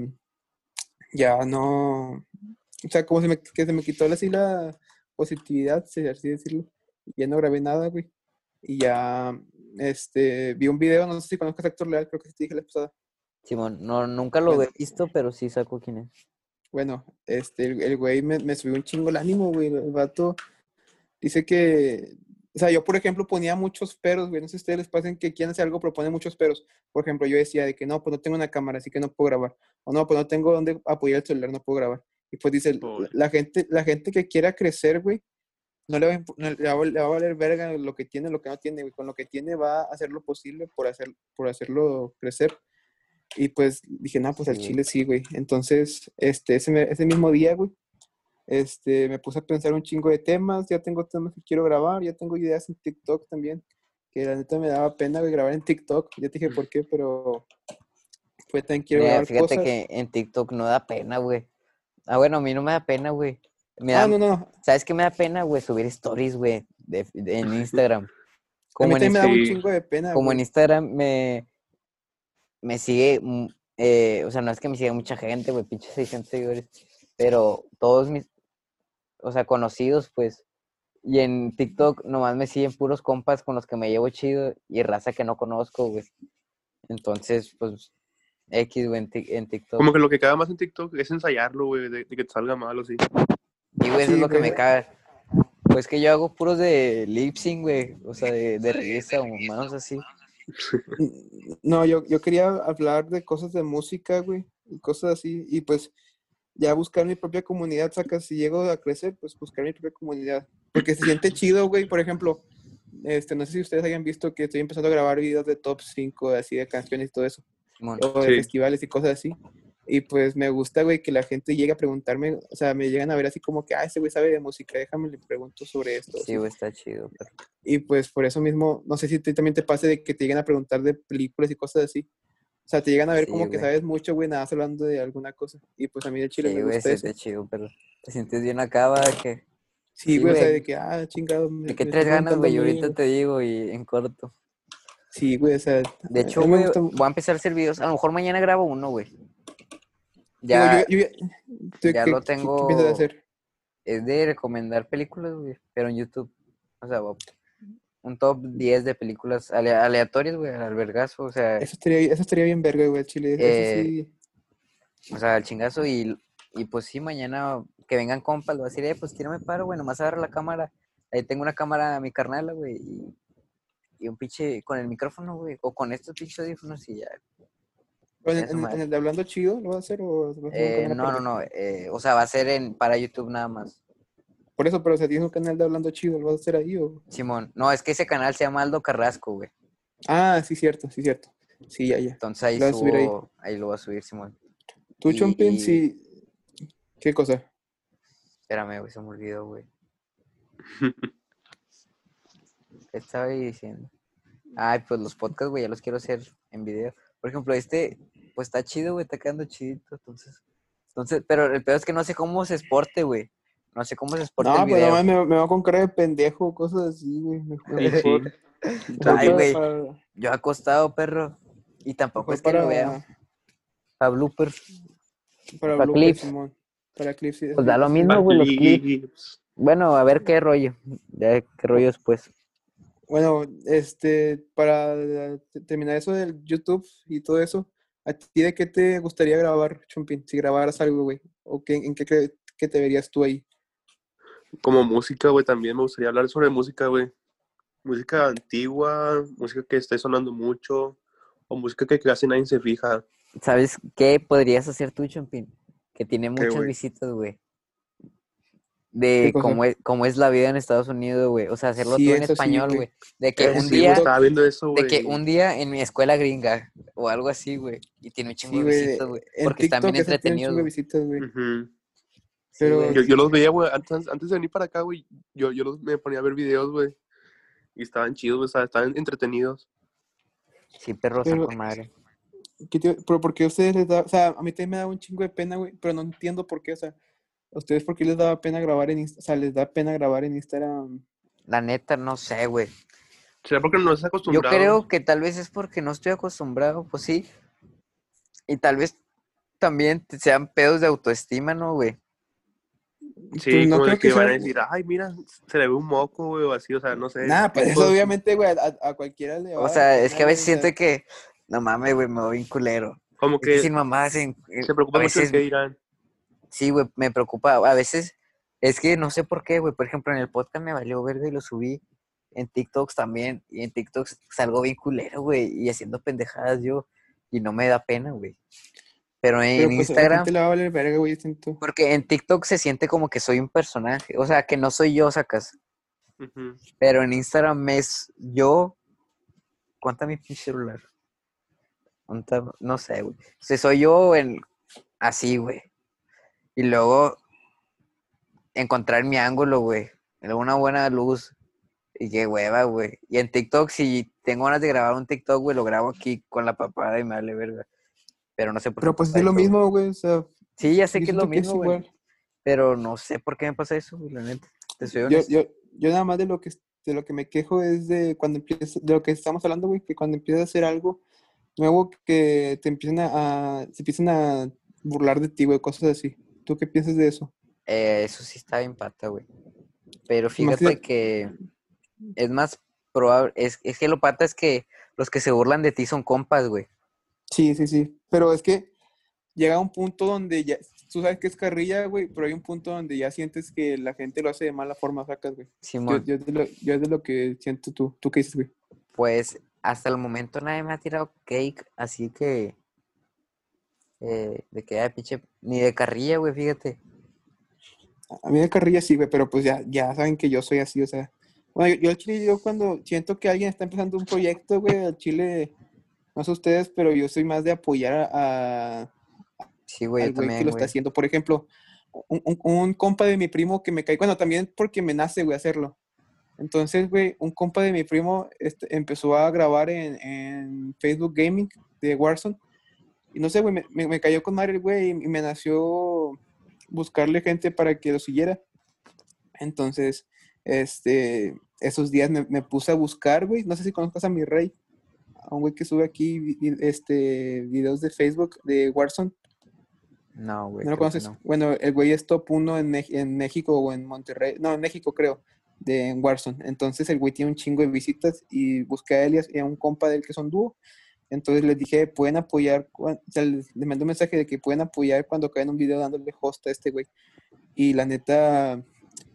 ya no. O sea, como se me, que se me quitó así la positividad, si así decirlo. Ya no grabé nada, güey. Y ya, este, vi un video, no sé si conozcas a Héctor Leal, creo que sí te dije la pasada. Simón, no, nunca lo Bueno. he visto, pero sí saco quién es. Bueno, este, el, el güey me, me subió un chingo el ánimo, güey. El vato dice que, o sea, yo por ejemplo ponía muchos peros, güey. No sé si a ustedes les pasen que quieren hacer algo, pero ponen muchos peros. Por ejemplo, yo decía de que no, pues no tengo una cámara, así que no puedo grabar. O no, pues no tengo dónde apoyar el celular, no puedo grabar. Y pues dice, Pobre. la gente, la gente que quiera crecer, güey, no le va, a imp- no le va a- le va a valer verga lo que tiene, lo que no tiene, güey. Con lo que tiene va a hacer lo posible por, hacer, por hacerlo crecer. Y pues dije, no, pues al Sí, chile sí, güey. Entonces, este, ese, ese mismo día, güey, este, me puse a pensar un chingo de temas, ya tengo temas que quiero grabar, ya tengo ideas en TikTok también, que la neta me daba pena, güey, grabar en TikTok. Ya te dije por qué, pero pues también quiero Mira, grabar fíjate cosas. que en TikTok no da pena, güey. Ah, bueno, a mí no me da pena, güey. Me Ah, da, no, no, no. ¿Sabes qué me da pena, güey? Subir stories, güey, de, de- en Instagram. A mí Como en, me da un Sí. chingo de pena, como en. Instagram me, me sigue, mm, eh, o sea, no es que me siga mucha gente, güey, pinches 600 seguidores, pero todos mis, o sea, conocidos, pues, y en TikTok nomás me siguen puros compas con los que me llevo chido y raza que no conozco, güey. Entonces, pues, X, güey, en, en TikTok. Como que lo que queda más en TikTok es ensayarlo, güey, de, de que te salga mal o sí. Y, güey, eso es lo que me caga. Pues que yo hago puros de lip sync, güey, o sea, de, de risa o manos así. No, yo, yo quería hablar de cosas de música, güey, y cosas así, y pues ya buscar mi propia comunidad, sacas, si llego a crecer, pues buscar mi propia comunidad, porque se siente chido, güey, por ejemplo, este, no sé si ustedes hayan visto que estoy empezando a grabar videos de top 5, así de canciones y todo eso. O de Sí. festivales y cosas así, y pues me gusta, güey, que la gente llegue a preguntarme, o sea, me llegan a ver así como que, ah, ese güey sabe de música, déjame le pregunto sobre esto, Sí, güey, está chido. pero- Y pues por eso mismo, no sé si a ti también te pase de que te llegan a preguntar de películas y cosas así. O sea, te llegan a ver Sí, como que güey. sabes mucho, güey, nada hablando de alguna cosa. Y pues a mí el chile Sí, me güey, gusta sí, eso. está chido, pero te sientes bien acá, va, que... Sí, sí, güey, o sea, güey. de que, ah, chingado. ¿De qué me tres ganas, güey? Ahorita te digo y en corto. Sí, güey, o sea. De hecho, güey, gusta- voy a empezar a hacer videos. A lo mejor mañana grabo uno, güey. Ya yo- yo- ¿tú ya qué- lo qué- ¿Qué de tengo- hacer? es de recomendar películas, güey, pero en YouTube. O sea, un top 10 de películas ale- aleatorias, güey, al vergazo, o sea, Eso estaría, eso estaría bien verga, güey, chile. Eh, sí. o sea, al chingazo y, y pues sí, mañana que vengan compas, lo voy a decir, eh, pues tírame paro, güey, nomás agarra la cámara. Ahí tengo una cámara a mi carnala, güey, y, y un pinche con el micrófono, güey, o con estos pinches audífonos y ya. En, el de hablando chido, ¿lo vas a hacer o vas a hacer Eh, no, no, no, eh, o sea, va a ser en, para YouTube nada más. Por eso, pero si tienes un canal de hablando chido, ¿lo vas a hacer ahí o...? Simón, no, es que ese canal se llama Aldo Carrasco, güey. Ah, sí, cierto, sí, cierto. Sí, ya, ya. Entonces ahí Lo vas a subir ahí. subo, ahí lo voy a subir, Simón. Tú, Y- Chompin, y- sí. ¿Qué cosa? Espérame, güey, se me olvidó, güey. ¿Qué estaba ahí diciendo? Ay, pues los podcasts, güey, ya los quiero hacer en video. Por ejemplo, este, pues está chido, güey, está quedando chidito, entonces. Entonces, pero el peor es que no sé cómo se exporte, güey. No sé cómo se exporta No, el pues video. nomás me, me va con cara de pendejo, cosas así, güey. Mejor, Sí, Ay, güey, para- yo acostado, perro. Y tampoco mejor es que lo vea. Para bloopers. Para, para bloopers, clips. Simón. Para clips, sí. Pues da lo mismo, güey, los clips. Clips. Bueno, a ver qué rollo. Ya qué rollo después. Bueno, este, para te- terminar eso del YouTube y todo eso, ¿a ti de qué te gustaría grabar, Chompin? Si grabaras algo, güey. ¿O qué, en qué que te verías tú ahí? Como música, güey, también me gustaría hablar sobre música, güey. Música antigua, música que esté sonando mucho, o música que casi nadie se fija. ¿Sabes qué podrías hacer tú, Champín? Que tiene muchas visitas, güey. De cosa? cómo es, cómo es la vida en Estados Unidos, güey. O sea, hacerlo Sí, todo en español, güey. De que un sí, día. Estaba viendo eso, güey. de que un día en mi escuela gringa o algo así, güey. Y tiene un chingo Sí, de visitas, güey. Porque están bien entretenidos. chingo de güey. visitas, güey. Ujú. Sí, Pero-. Yo, yo los veía, güey, antes, antes de venir para acá, güey, yo, yo los, me ponía a ver videos, güey. Y estaban chidos, güey, o sea, estaban entretenidos. Sí, perros Pero- con madre. ¿Qué te- pero ¿por qué a ustedes les da, o sea, a mí también me da un chingo de pena, güey, pero no entiendo por qué, o sea, ¿a ustedes por qué les daba pena grabar en Insta- o sea, les da pena grabar en Instagram? La neta, no sé, güey. ¿Será porque no estás Yo acostumbrado? creo que tal vez es porque no estoy acostumbrado, pues sí. Y tal vez también sean pedos de autoestima, ¿no, güey? Sí, Pues no como de creo que, que van a decir, ay, mira, se le ve un moco, güey, o así, o sea, no sé. Nada, pues eso obviamente, güey, a, a cualquiera le va O sea, es que a veces siento que, no mames, güey, me voy bien culero. Como Es que sin mamadas, en- se preocupa mucho veces, que dirán. Sí, güey, me preocupa. A veces, es que no sé por qué, güey. Por ejemplo, en el podcast me valió verga y lo subí. En TikToks también. Y en TikToks salgo bien culero, güey. Y haciendo pendejadas yo. Y no me da pena, güey. Pero en pero, pues, a la Instagram, le va a valer verga, güey, porque en TikTok se siente como que soy un personaje. O sea, que no soy yo, sacas. Pero en Instagram es yo. ¿Cuánta mi pinche celular? ¿Cuánta? No sé, güey. O sea, soy yo en así, güey. Y luego encontrar mi ángulo, güey. Una buena luz. Y qué hueva, güey. Y en TikTok, si tengo ganas de grabar un TikTok, güey, lo grabo aquí con la papada y me vale verga. Pero no sé por qué. Pero pues es lo eso, mismo, güey. O sea, Sí, ya sé que es lo mismo, güey. Pero no sé por qué me pasa eso, güey, la neta. Te soy Yo, yo, yo nada más de lo que de lo que me quejo es de cuando empiezas, de lo que estamos hablando, güey, que cuando empiezas a hacer algo nuevo que te empiezan a, a- se empiezan a burlar de ti, güey, cosas así. ¿Tú qué piensas de eso? Eh, eso sí está bien pata, güey. Pero fíjate que- que es más probable, es, es que lo pata es que los que se burlan de ti son compas, güey. Sí, sí, sí. Pero es que llega un punto donde ya, tú sabes que es carrilla, güey, pero hay un punto donde ya sientes que la gente lo hace de mala forma, sacas, güey. Yo, Simón, yo, es de lo, yo es de lo que siento tú. ¿Tú qué dices, güey? pues hasta el momento nadie me ha tirado cake, así que eh, de que, ay, pinche, ni de carrilla, güey, fíjate. A mí de carrilla sí, güey, pero pues ya, ya saben que yo soy así, o sea. Bueno, yo, al chile, yo cuando siento que alguien está empezando un proyecto, güey, al chile, no sé ustedes, pero yo soy más de apoyar a, Sí, güey, al güey que también, lo está haciendo. Por ejemplo, un, un- un compa de mi primo que me cae, bueno, también porque me nace, güey, hacerlo. Entonces, güey, un compa de mi primo este, empezó a grabar en, en Facebook Gaming de Warzone. Y no sé, güey, me, me- me cayó con el güey y, me nació buscarle gente para que lo siguiera. Entonces, este, esos días me, me puse a buscar, güey. No sé si conozcas a mi rey, a un güey que sube aquí este, videos de Facebook de Warzone. No, güey. ¿No lo conoces? no. Bueno, el güey es top 1 en, en México o en Monterrey. No, en México creo, de en Warzone. Entonces el güey tiene un chingo de visitas y busqué a él y a un compa de él que son dúo. Entonces les dije, pueden apoyar, o sea, les, les mandé un mensaje de que pueden apoyar cuando caen un video dándole host a este güey. Y la neta,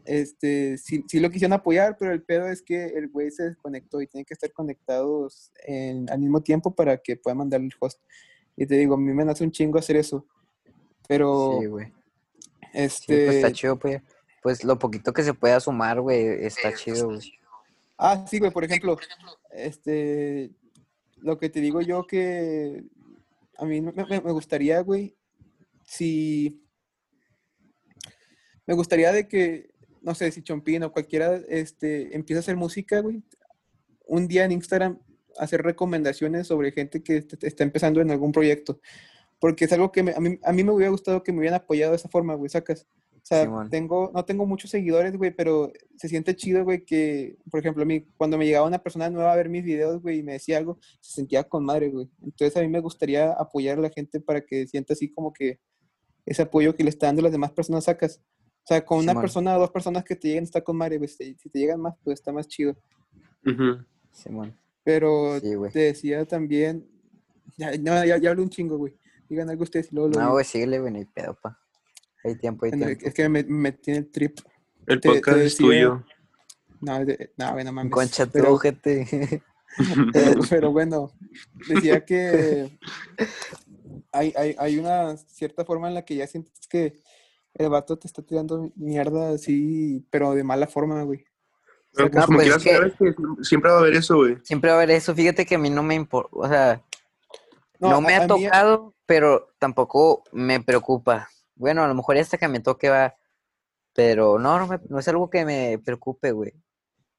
este, sí, sí lo quisieron apoyar, pero el pedo es que el güey se desconectó y tienen que estar conectados en- al mismo tiempo para que puedan mandarle el host. Y te digo, a mí me nace un chingo hacer eso. Pero, Sí, güey. Sí, este, pues está chido, pues. Pues lo poquito que se pueda sumar, güey, está chido, güey. ah, sí, güey, por ejemplo, este, lo que te digo yo que a mí me, gustaría, güey, si, me gustaría de que, no sé, si Chompín o cualquiera, este, empieza a hacer música, güey, un día en Instagram hacer recomendaciones sobre gente que est- está empezando en algún proyecto. Porque es algo que me- a, mí, a mí me hubiera gustado que me hubieran apoyado de esa forma, güey, sacas. O sea, tengo, no tengo muchos seguidores, güey, pero se siente chido, güey, que, por ejemplo, a mí, cuando me llegaba una persona nueva a ver mis videos, güey, y me decía algo, se sentía con madre, güey. Entonces a mí me gustaría apoyar a la gente para que sienta así como que ese apoyo que le está dando las demás personas sacas. O sea, con una persona o dos personas que te lleguen está con madre, güey. Si si te llegan más, pues está más chido. Ujú. Simón. Pero Sí, te decía también, ya, no, ya, ya hablé un chingo, güey. Digan algo ustedes y luego lo No, güey, síguele, güey, no hay pedo, pa. Hay tiempo, hay Bueno, tiempo. es que me, en el trip. El Te- te podcast es tuyo. No, de- no, güey, no mames. Concha pero, ojete. pero, pero bueno, decía que hay, hay, hay una cierta forma en la que ya sientes que el vato te está tirando mierda así, pero de mala forma, güey. Pero pues No, como pues, quieras, es que- sabes que siempre va a haber eso, güey. Siempre va a haber eso. Fíjate que a mí no me importa. O sea, no, me a- ha mí- tocado, pero tampoco me preocupa. Bueno, a lo mejor hasta que me toque va. Pero no, no, me- no es algo que me preocupe, güey.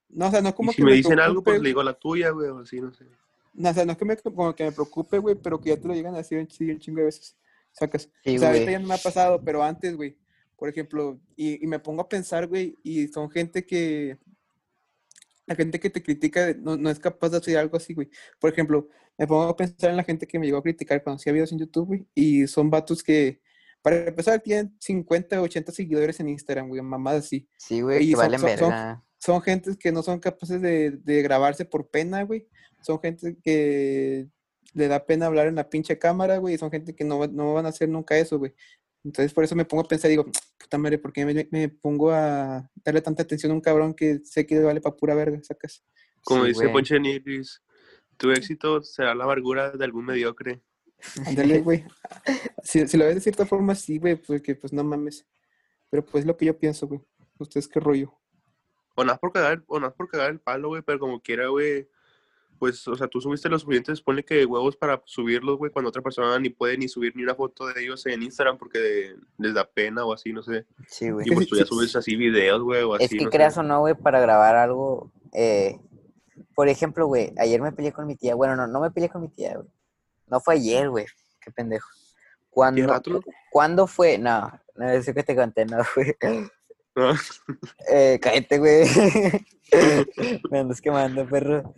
no, o sea, no es como si que me dicen algo, pues le digo la tuya, güey, o así, no sé. No, o sea, no es que me, como que me preocupe, güey, pero que ya te lo llegan a decir un, chingo de veces. Sacas. Sí, o sea, ahorita ya no me ha pasado, pero antes, güey. Por ejemplo, y, y me pongo a pensar, güey, y son gente que. La gente que te critica no, no es capaz de hacer algo así, güey. Por ejemplo, me pongo a pensar en la gente que me llegó a criticar cuando hacía videos en YouTube, güey, y son vatos que, para empezar, tienen 50, 80 seguidores en Instagram, güey, mamadas así Sí, güey, Y que son- valen son- verga. son gentes que no son capaces de, de grabarse por pena, güey. Son gente que le da pena hablar en la pinche cámara, güey. Y son gente que no, va- no van a hacer nunca eso, güey. Entonces por eso me pongo a pensar, digo, puta madre, ¿por qué me, me pongo a darle tanta atención a un cabrón que sé que vale para pura verga, sacas? Como Sí, dice. Ponche Nigris, tu éxito será la amargura de algún mediocre. Ándale, güey. Si, si lo ves de cierta forma, sí, güey, porque pues no mames. Pero pues es lo que yo pienso, güey. ¿Ustedes qué rollo? O nada por cagar, o nada por cagar el palo, güey, pero como quiera, güey, pues, o sea, tú subiste los suficientes, pone que huevos para subirlos, güey, cuando otra persona ni puede ni subir ni una foto de ellos en Instagram porque les da pena o así, no sé. Sí, güey. Y pues tú ya subes así videos, güey, o así, Es que no creas sé. o no, güey, para grabar algo. eh, por ejemplo, güey, ayer me peleé con mi tía. Bueno, no, no me peleé con mi tía, güey. No fue ayer, güey. Qué pendejo. ¿Cuándo, ¿Tiene rato, no? ¿Cuándo fue? No, no es que te conté, no, güey. ¿No? Eh, cállate, güey. me andas quemando, perro.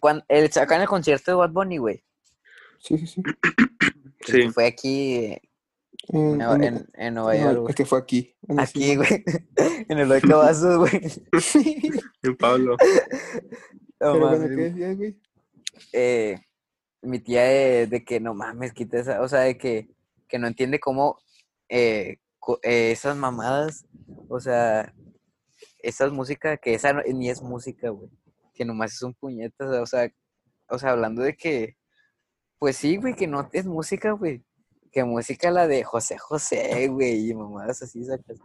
Cuando, el, acá en el concierto de Bad Bunny, güey. Sí, sí, sí. Sí. Fue aquí eh, En- en, en- en, en Nueva no, York, el güey. que fue aquí. Aquí, güey. en el Oica Vasos, güey. En Pablo. No Pero bueno, ¿qué decías, güey? eh, mi tía de, de que no mames, quita esa, o sea, de que, que no entiende cómo eh, eh, esas mamadas, o sea, esas música, que esa no- ni es música, güey, que nomás es un puñetas, o sea, o sea, hablando de que, pues sí, güey, que no es música, güey, que música la de José José, güey, y mamadas así, sacas.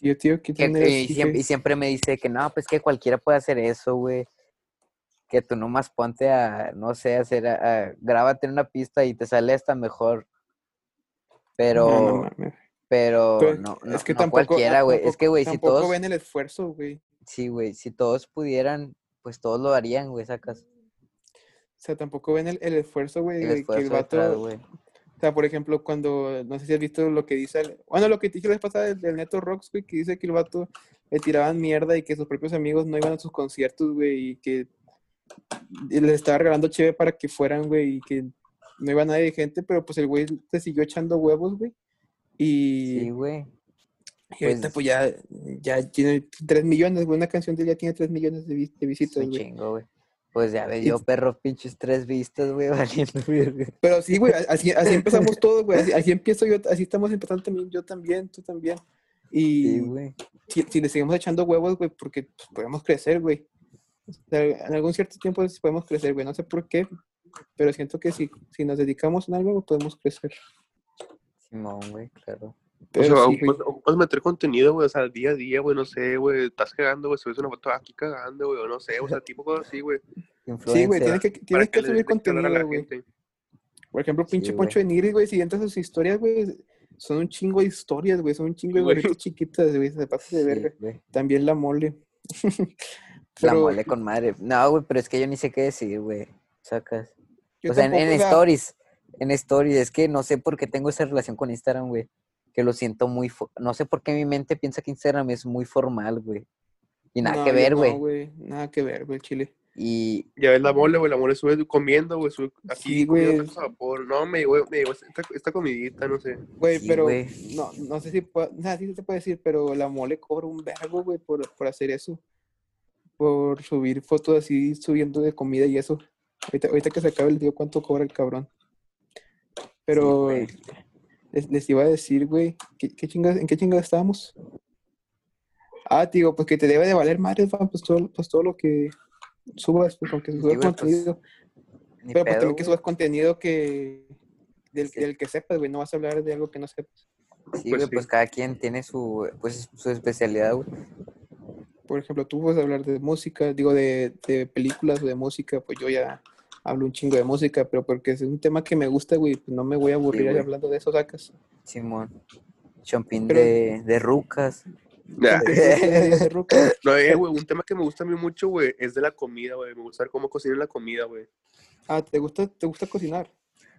Yo, tío, Que- y, siempre, y siempre me dice que no, pues que cualquiera puede hacer eso, güey. Que tú nomás ponte a, no sé, hacer, a, a- grábate en una pista y te sale hasta mejor. Pero, No, no mames. pero, Pero no, es que tampoco, cualquiera, güey. Es que, güey, si tampoco todos, ven el esfuerzo, güey. sí, güey, si todos pudieran, pues todos lo harían, güey, sacas O sea, tampoco ven el, el esfuerzo, güey, el que el detrás, vato... O sea, por ejemplo, cuando, no sé si has visto lo que dice, el- bueno, lo que te dije la vez pasada del, del Neto Rocks, güey, que dice que el vato le tiraban mierda y que sus propios amigos no iban a sus conciertos, güey, y que y les estaba regalando chévere para que fueran, güey, y que no iba nadie de gente, pero pues el güey se siguió echando huevos, güey, y, Sí, güey. y ahorita pues- pues ya, ya tiene 3 millones, güey, una canción de él ya tiene 3 millones de, vis- de visitas, güey. chingo, güey. Pues ya ve Y- yo, perro, pinches tres vistas, güey, valiendo. Pero sí, güey, así, así empezamos todos, güey, así, así empiezo yo, así estamos empezando también, yo también, tú también. Y Sí, güey. si, si le seguimos echando huevos, güey, porque pues, podemos crecer, güey. O en algún cierto tiempo sí podemos crecer, güey. No sé por qué, pero siento que si, si nos dedicamos en algo, podemos crecer. Simón, güey, claro. O Pero sea, sí, güey. ocupas, ocupas meter contenido, güey, o sea, día a día, güey, no sé, güey, estás cagando, güey, subes una foto aquí cagando, güey, o no sé, o sea, tipo cosas así, güey. Sí, güey, tienes que, tienes que le subir contenido, güey. Por ejemplo, Sí, pinche güey. Poncho de Nigris, güey, si entras a sus historias, güey, son un chingo de historias, güey, son un chingo de Güey. gorritas chiquitas, güey, se pasa de Sí, verga. güey. También la mole. La Pero mole con madre. No, güey, pero es que yo ni sé qué decir, güey. Sacas. o sea, en, en stories. En stories. Es que no sé por qué tengo esa relación con Instagram, güey. Que lo siento muy... fo- No sé por qué mi mente piensa que Instagram es muy formal, güey. Y nada no, que ver, no, güey. güey. Nada que ver, güey, chile. y Ya ves la mole, güey, la mole sube comiendo, güey, sube aquí Sí, güey. vapor. No, me llegó, me llegó esta, esta comidita, no sé. Güey, Sí, pero güey. no, no sé si puedo, sea, sí se puede decir, pero la mole cobra un vergo, güey, por, por hacer eso. Por subir fotos así, subiendo de comida y eso. Ahorita, ahorita que se acabe el día, ¿cuánto cobra el cabrón? Pero les, les iba a decir, güey, ¿qué, qué chingas, ¿en qué chingas estábamos? Ah, digo, pues que te debe de valer madre, pues todo, pues todo lo que subas, pues aunque subas pues, contenido. ni pero pues pedo, también que subas contenido que del, Sí. del que sepas, güey, no vas a hablar de algo que no sepas. Sí, Pues güey, sí. pues cada quien tiene su, pues, su especialidad, güey. Por ejemplo, tú puedes hablar de música, digo, de, de películas o de música, pues yo ya hablo un chingo de música, pero porque es un tema que me gusta, güey, pues no me voy a aburrir ahí güey. hablando de eso, sacas. Simón. Chompín Pero- de, de rucas. Ruca. No, eh, güey, un tema que me gusta a mí mucho, güey, es de la comida, güey. Me gusta ver cómo cocinan la comida, güey. ah, ¿te gusta, ¿te gusta cocinar?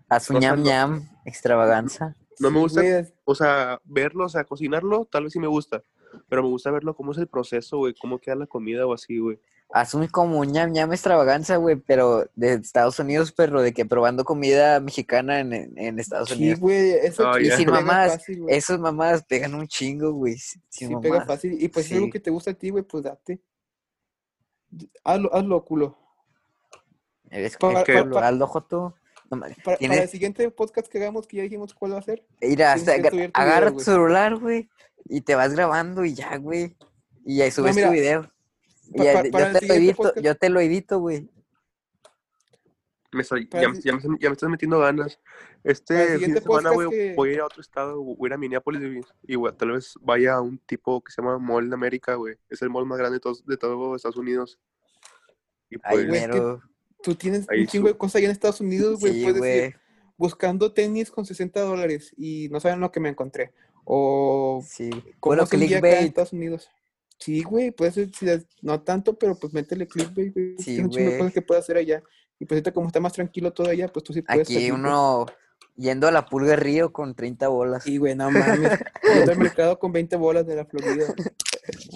Haz un O sea, ñam no- ñam, extravaganza. No me Sí, gusta, o sea, verlo, o sea, cocinarlo, tal vez sí me gusta. Pero me gusta verlo, cómo es el proceso, güey, cómo queda la comida o así, güey. Haz un como un ñam ñam extravaganza, güey, pero de Estados Unidos, perro, de que probando comida mexicana en, en- en Estados Sí, Unidos. güey, eso Ah, sí ya. Sin mamadas, fácil, güey. Esas mamadas pegan un chingo, güey. Sin Sí, mamadas. pega fácil. Y pues si es algo Sí. que te gusta a ti, güey, pues date. Hazlo, hazlo, culo. Eres Para- que Aldo Joto. No Para, el siguiente podcast que hagamos, que ya dijimos cuál va a ser, Mira, hasta agar- tu agarra video, tu celular, güey, y te vas grabando y ya, güey. Y ya subes mira, tu video. Y pa- ya- pa- yo, te lo edito, podcast- yo te lo edito, güey. Me estoy- Para ya, el- ya me, ya me estás metiendo ganas. Este fin de siguiente semana, que- voy a ir a otro estado, voy a ir a Minneapolis y, tal vez vaya a un tipo que se llama Mall de América, güey. Es el mall más grande de, todos, de todo Estados Unidos. Y Ay, güey, es que- mero. Tú tienes Ahí un chingo su- de cosas allá en Estados Unidos, güey. Sí, puedes güey. decir, buscando tenis con 60 dólares y no saben lo que me encontré. O Sí. cómo Bueno, se acá en. Estados Unidos. Sí, güey, puede ser, sí, no tanto, pero pues métele clickbait, güey. Sí, Tienes un chingo de güey. cosas que puedes hacer allá. Y pues ahorita como está más tranquilo todo allá, pues tú sí puedes Aquí salir, güey. uno yendo a la pulga Río con 30 bolas. Sí, güey, no mames. Yendo al mercado con 20 bolas de la Florida.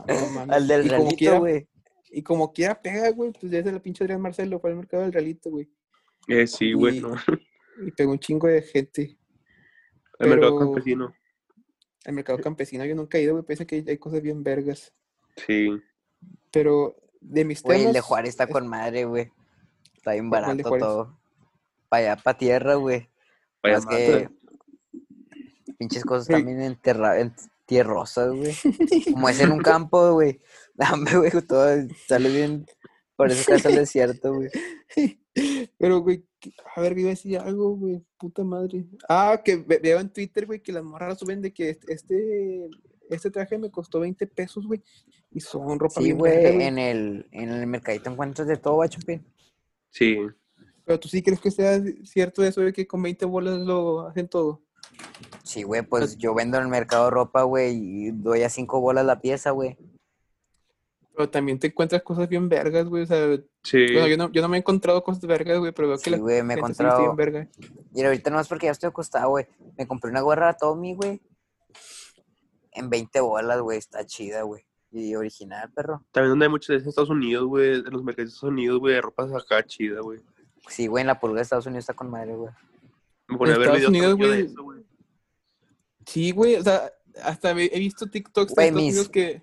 No, mames. Al del y realito, quiera, güey. Y como quiera pega, güey, pues ya es la pinche Adrián Marcelo, fue al mercado del realito, güey. eh, sí, güey, y- no. Y pegó un chingo de gente. El mercado campesino. El mercado campesino, yo nunca he ido, güey, parece que hay cosas bien vergas. Sí. Pero de mis Güey, temas... el de Juárez está es- con madre, güey. Está bien ¿Cuál de barato todo. Para allá, para tierra, güey. Madre. que pinches cosas también enterradas, en tierrosas, güey. Como es en un campo, güey. Dame, güey, todo sale bien. Parece que es el desierto, güey. Pero, güey, que- a ver, iba a decir algo, güey, puta madre. Ah, que ve- veo en Twitter, güey, que las morras suben de que este- este, este traje me costó 20 pesos, güey. Y son ropa Sí, güey, en el, en el mercadito encuentras de todo, Chupín. Sí. Pero tú sí crees que sea cierto eso de que con 20 bolas lo hacen todo. Sí, güey, pues yo vendo en el mercado ropa, güey, y doy a cinco bolas la pieza, güey. Pero también te encuentras cosas bien vergas, güey. O sea, Sí. bueno, yo no, yo no me he encontrado cosas vergas, güey, pero veo que Sí, la güey, me he está bien encontrado. verga. Y ahorita no es porque ya estoy acostado, güey. Me compré una gorra Tommy, güey. En 20 bolas, güey. Está chida, güey. Y original, perro. También donde hay muchos de Estados Unidos, güey, en los mercados de Estados Unidos, güey, de ropa acá chida, güey. Sí, güey, en la pulga de Estados Unidos está con madre, güey. Me pone a ver Estados videos Unidos, güey, eso, güey. Sí, güey, o sea, hasta he visto TikToks de Estados mis- Unidos que...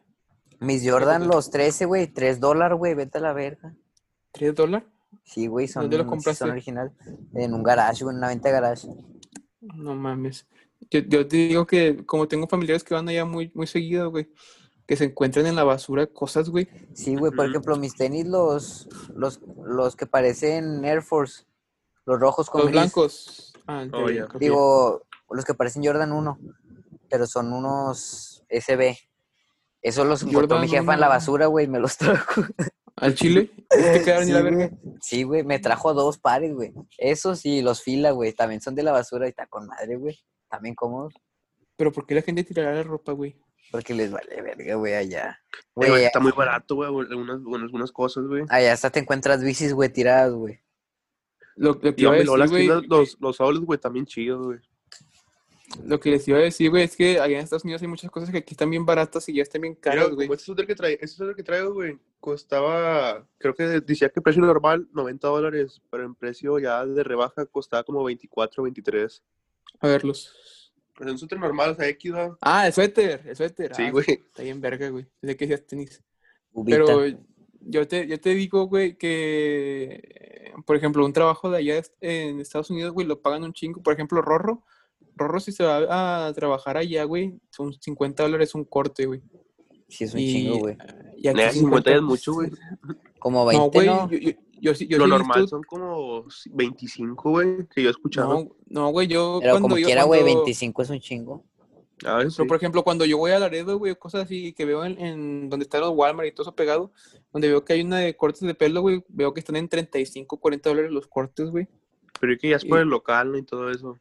Mis Jordan, güey. los 13, güey. 3 dólares, güey. Vete a la verga. ¿3 dólares? Sí, güey, son, ¿Dónde lo sí compraste? son original. En un garage, güey, en una venta de garage. No mames. Yo, yo te digo que como tengo familiares que van allá muy, muy seguido, güey, que se encuentran en la basura cosas, güey. Sí, güey, por ejemplo, mis tenis, los, los, los que parecen Air Force. Los rojos con Los gris. blancos. Ah, Oh, que Digo, los que parecen Jordan 1, pero son unos SB. Esos los encontró mi jefa en la 1. basura, güey, me los trajo. ¿Al chile? ¿No te quedaron Sí, la güey. verga? Sí, güey, me trajo dos pares, güey. Esos y los fila, güey, también son de la basura y está con madre, güey. También cómodos, Pero ¿por qué la gente tirará la ropa, güey? porque les vale verga, güey, allá. Eh, güey, está muy barato, güey, algunas, bueno, algunas cosas, güey. allá hasta te encuentras bicis, güey, tiradas, güey. Lo, lo que Y iba a hombre, luego las decir, güey, tiendas, los, los outlets, güey, también chidos, güey. Lo que les iba a decir, güey, es que allá en Estados Unidos hay muchas cosas que aquí están bien baratas y ya están bien caras, güey. este suéter que trae, este suéter que traigo, güey, costaba, creo que decía que precio normal 90 dólares, pero en precio ya de rebaja costaba como 24, 23. A verlos. Pues en un suéter normal, o sea, X, ¿no? Ah, el suéter, el suéter. Sí, Ah, güey. Está bien verga, güey. Desde que decías tenis. Ubita. Pero yo te, yo te digo, güey, que, por ejemplo, un trabajo de allá en Estados Unidos, güey, lo pagan un chingo. Por ejemplo, Rorro. Rorro, si se va a trabajar allá, güey, son 50 dólares un corte, güey. Sí, es un Y, chingo, güey. y aquí Nada, 50 ya es mucho, güey. Como 20, No, güey, ¿no? yo, yo, yo yo Lo normal visto- son como 25, güey, que yo he escuchado. No, no, güey, yo Pero cuando como yo quiera, güey, cuando- 25 es un chingo. A ver, sí. Pero, por ejemplo, cuando yo voy a Laredo, güey, cosas así que veo en, en donde están los Walmart y todo eso pegado, donde veo que hay una de cortes de pelo, güey, veo que están en 35, 40 dólares los cortes, güey. Pero es que ya es por y- el local, ¿no? Y todo eso.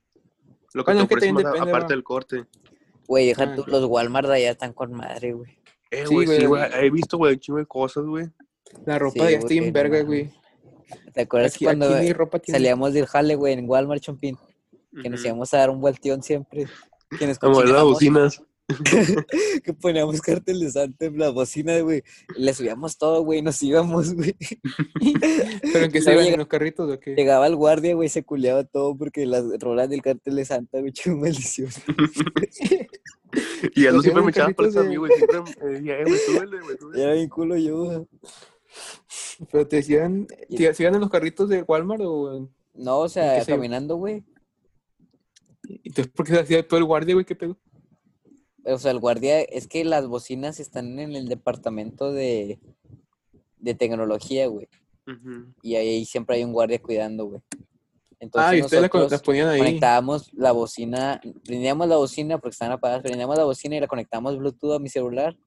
Lo que Bueno, te es que ofrecen aparte del corte. Güey, deja Ah, tú, los Walmart de allá están con madre, güey. Eh, Sí, güey, sí, güey. He visto, güey, un chingo de cosas, güey. La ropa Sí, está no verga, güey. ¿Te acuerdas Aquí, cuando aquí ropa tiene. salíamos del jale, güey, en Walmart Chompín? Que nos Ujú. íbamos a dar un vuelteón siempre. Que nos Como las bocinas. que poníamos cartel de Santa en la bocina, güey. y Le subíamos todo, güey, y nos íbamos, güey. Pero en que Y se iban en los carritos, ¿o qué? Llegaba el guardia, güey, se culeaba todo porque las rolas del cartel de Santa, güey, qué maldición. Y él Los siempre me echaba por carritos eso a mí, güey. Siempre me decía, eh, güey, súbele, güey, súbele. Era bien culo yo, güey. Pero te decían, ¿te se iban en los carritos de Walmart o en- No, o sea, qué caminando, güey. entonces por qué se hacía todo el guardia, güey? ¿Qué pedo? O sea, el guardia, es que las bocinas están en el departamento de, de tecnología, güey. Ujú. Y ahí siempre hay un guardia cuidando, güey. Entonces Ah, y ustedes la, nosotros las ponían ahí. conectábamos la bocina, prendíamos la bocina porque estaban apagadas, prendíamos la bocina y la conectábamos Bluetooth a mi celular.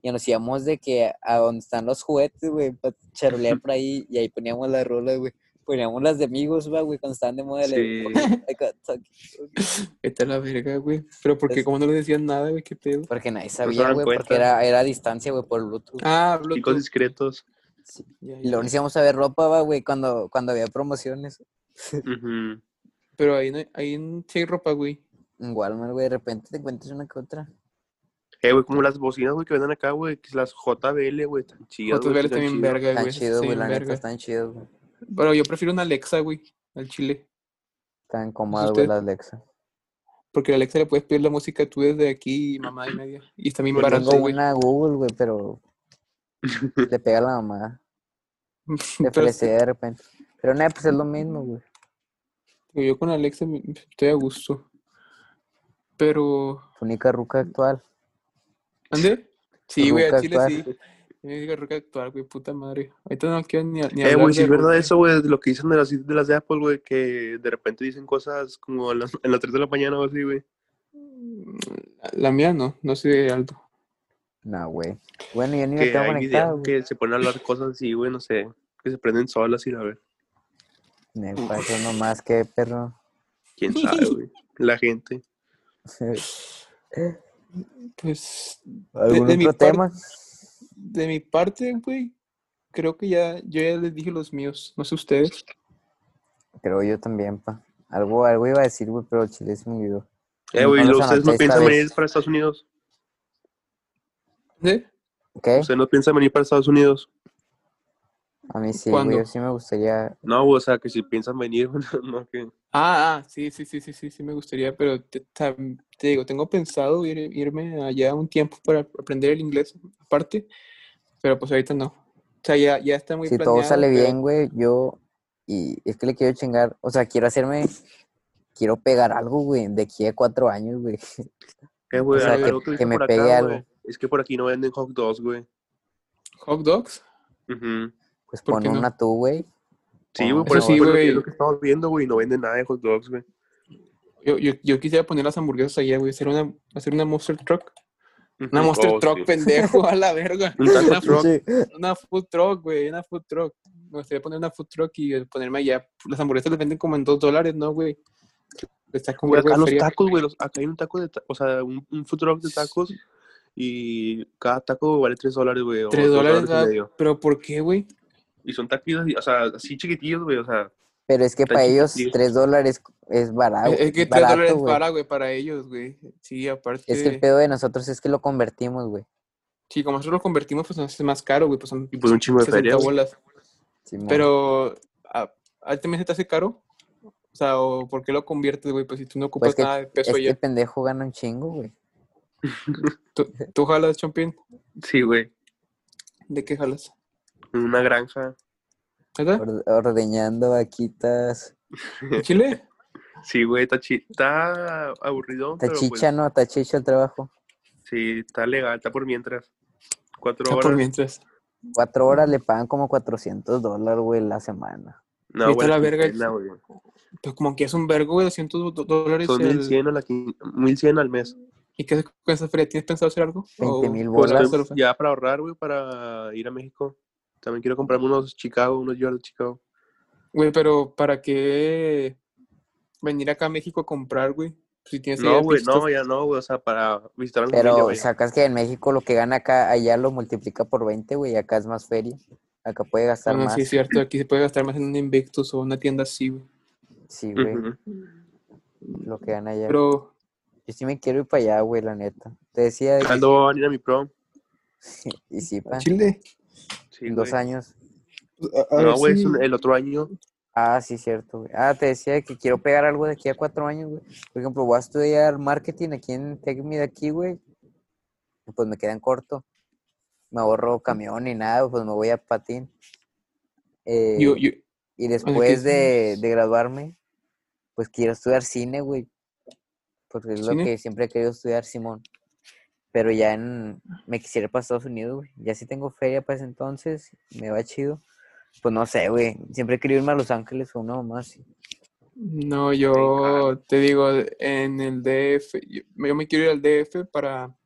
Y nos íbamos de que a donde están los juguetes, güey, para charolear por ahí, y ahí poníamos las rolas, güey. Poníamos las de amigos, va, güey, cuando estaban de moda. Sí. Vete a la verga, güey. Pero ¿por qué? Es- ¿Cómo no le decían nada, güey? ¿Qué pedo? Porque nadie sabía, güey, porque era, era a distancia, güey, por Bluetooth. Ah, Chicos Bluetooth. discretos. Ya, Y luego nos íbamos a ver ropa, va, güey, cuando, cuando había promociones. Ujú. Pero ahí, no, ahí no- sí hay ropa, güey. En Walmart, güey, de repente te encuentras una que otra. Eh, güey, como las bocinas, güey, que venden acá, güey, que es las JBL, güey, tan chidas, están también verga, Están güey. chidos, sí, güey, la neta, están chidos, güey. Pero yo prefiero una Alexa, güey, al chile. Están cómodas, güey, las Alexa. Porque a Alexa le puedes pedir la música tú desde aquí y mamá y media. Y está bien Yo barato, Tengo güey. una Google, güey, pero le pega a la mamá. Le ofrece de repente. Pero nada, pues es lo mismo, güey. yo con Alexa estoy a gusto. Pero. Tu única ruca actual. ¿Ande? Sí, güey, al chile actual. sí. Me diga roca actual, güey, puta madre. Ahorita no quiero ni, ni Eh, hablar güey, si es verdad eso, güey, de lo que dicen de las, de las de Apple, güey, que de repente dicen cosas como a las, en las 3 de la mañana o así, güey. La mía no, no sé de alto. No, güey. Bueno, yo ni me Que tengo conectado, que se ponen a hablar cosas así, güey, no sé, que se prenden solas y a ver. Me pasó nomás que perro. ¿Quién sabe, güey? La gente. Pues, ¿Algún de otro tema? De mi parte, güey, creo que ya, yo ya les dije los míos. No sé ustedes. Creo yo también, pa. Algo, algo iba a decir, güey, pero chile se me olvidó. Eh, No güey, ¿ustedes no piensan venir para Estados Unidos? ¿Sí? ¿Qué? ¿Ustedes no piensan venir para Estados Unidos? A mí sí, ¿Cuándo? güey. Yo sí me gustaría. No, o sea, que si piensan venir, no, que... Ah, ah, sí, sí, sí, sí, sí, sí, me gustaría, pero te, te digo, tengo pensado ir- irme allá un tiempo para aprender el inglés aparte, pero pues ahorita no. O sea, ya, ya está muy Si todo planeado, sale pero- bien, güey, yo. Y es que le quiero chingar. O sea, quiero hacerme. Quiero pegar algo, güey, de aquí a cuatro años, güey. Eh, güey, O sea, algo que- que, me pegue acá, algo. güey, es que por aquí no venden hot dogs, güey. Hot dogs. Pues ¿Por pon no? una tú, güey. Sí, güey, por eso sí, güey. es lo que estamos viendo, güey, no venden nada de hot dogs, güey. Yo, yo, yo quisiera poner las hamburguesas allá, güey, hacer una, hacer una monster truck. Una monster Oh, truck, sí. pendejo, a la verga. Un taco Una truck. Sí. Una food truck, güey, una food truck. Me gustaría poner una food truck y ponerme allá. Las hamburguesas las venden como en dos dólares, ¿no, güey? Está como Güey, acá los feria. tacos, güey, los- acá hay un taco de, ta- o sea, un, un food truck de tacos y cada taco vale 3 dólares, güey. Tres dólares, ¿verdad? medio. pero ¿por qué, güey? Y son taquitos, o sea, así chiquitillos, güey, o sea, Pero es que para ellos tres dólares es barato. Es, es que es tres barato, dólares güey. para, güey, para ellos, güey. Sí, aparte. Es que el pedo de nosotros es que lo convertimos, güey. Sí, como nosotros lo convertimos, pues nos hace más caro, güey. Pues son y pues un chingo de 60 feria, bolas. Pero, ¿a, a ti también se te hace caro? O sea, ¿o por qué lo conviertes, güey? Pues si tú no ocupas Pues que, nada de peso es que el pendejo gana un chingo, güey. ¿Tú, tú jalas, Chompín? Sí, güey, ¿De qué jalas? en una granja. Ordeñando vaquitas. ¿En Chile? Sí, güey, está, chi- está aburrido, pero pues, Tachicha, ¿no? Tachicha el trabajo. sí, está legal, está por mientras. Cuatro horas. por mientras. Cuatro horas le pagan como 400 dólares, güey, la semana. No, güey, la verga. quincena, güey. Pues como que es un vergo, güey, 200 do- dólares. Son el- 1100 a la quin- 1100 al mes. ¿Y qué haces con esa feria? ¿Tienes pensado hacer algo? 20 ¿O mil Pues, bolas. ya para ahorrar, güey, para ir a México. También quiero comprarme unos Chicago, unos Jordan Chicago. Güey, pero ¿para qué venir acá a México a comprar, güey? Si tienes No, güey, no, ya no, güey, o sea, para visitar a mi familia, Pero sacas que en México lo que gana acá, allá lo multiplica por 20, güey, y acá es más feria. Acá puede gastar Bueno, más. sí, es cierto. Aquí se puede gastar más en un Invictus o una tienda así, güey. Sí, güey, lo que gana allá. Pero, Yo sí me quiero ir para allá, güey, la neta. Te decía, de ¿Cuándo van a ir a mi prom? y sí, pa, Chile. Sí, en dos güey. años. No, güey, es un- el otro año. Ah, sí, cierto, güey. Ah, te decía que quiero pegar algo de aquí a cuatro años, güey. Por ejemplo, voy a estudiar marketing aquí en TechMe de aquí, güey. y Pues me quedan corto. Me ahorro camión ni nada, pues me voy a patín. Eh, Yo, yo, y después ¿qué de, de graduarme, pues quiero estudiar cine, güey. Porque es lo que siempre he querido estudiar, Simón. Pero ya en, me quisiera ir para Estados Unidos, güey. Ya si tengo feria para ese entonces, me va chido. Pues no sé, güey. Siempre he querido irme a Los Ángeles o mamá así. No, yo te digo, en el DF, yo, yo me quiero ir al DF para,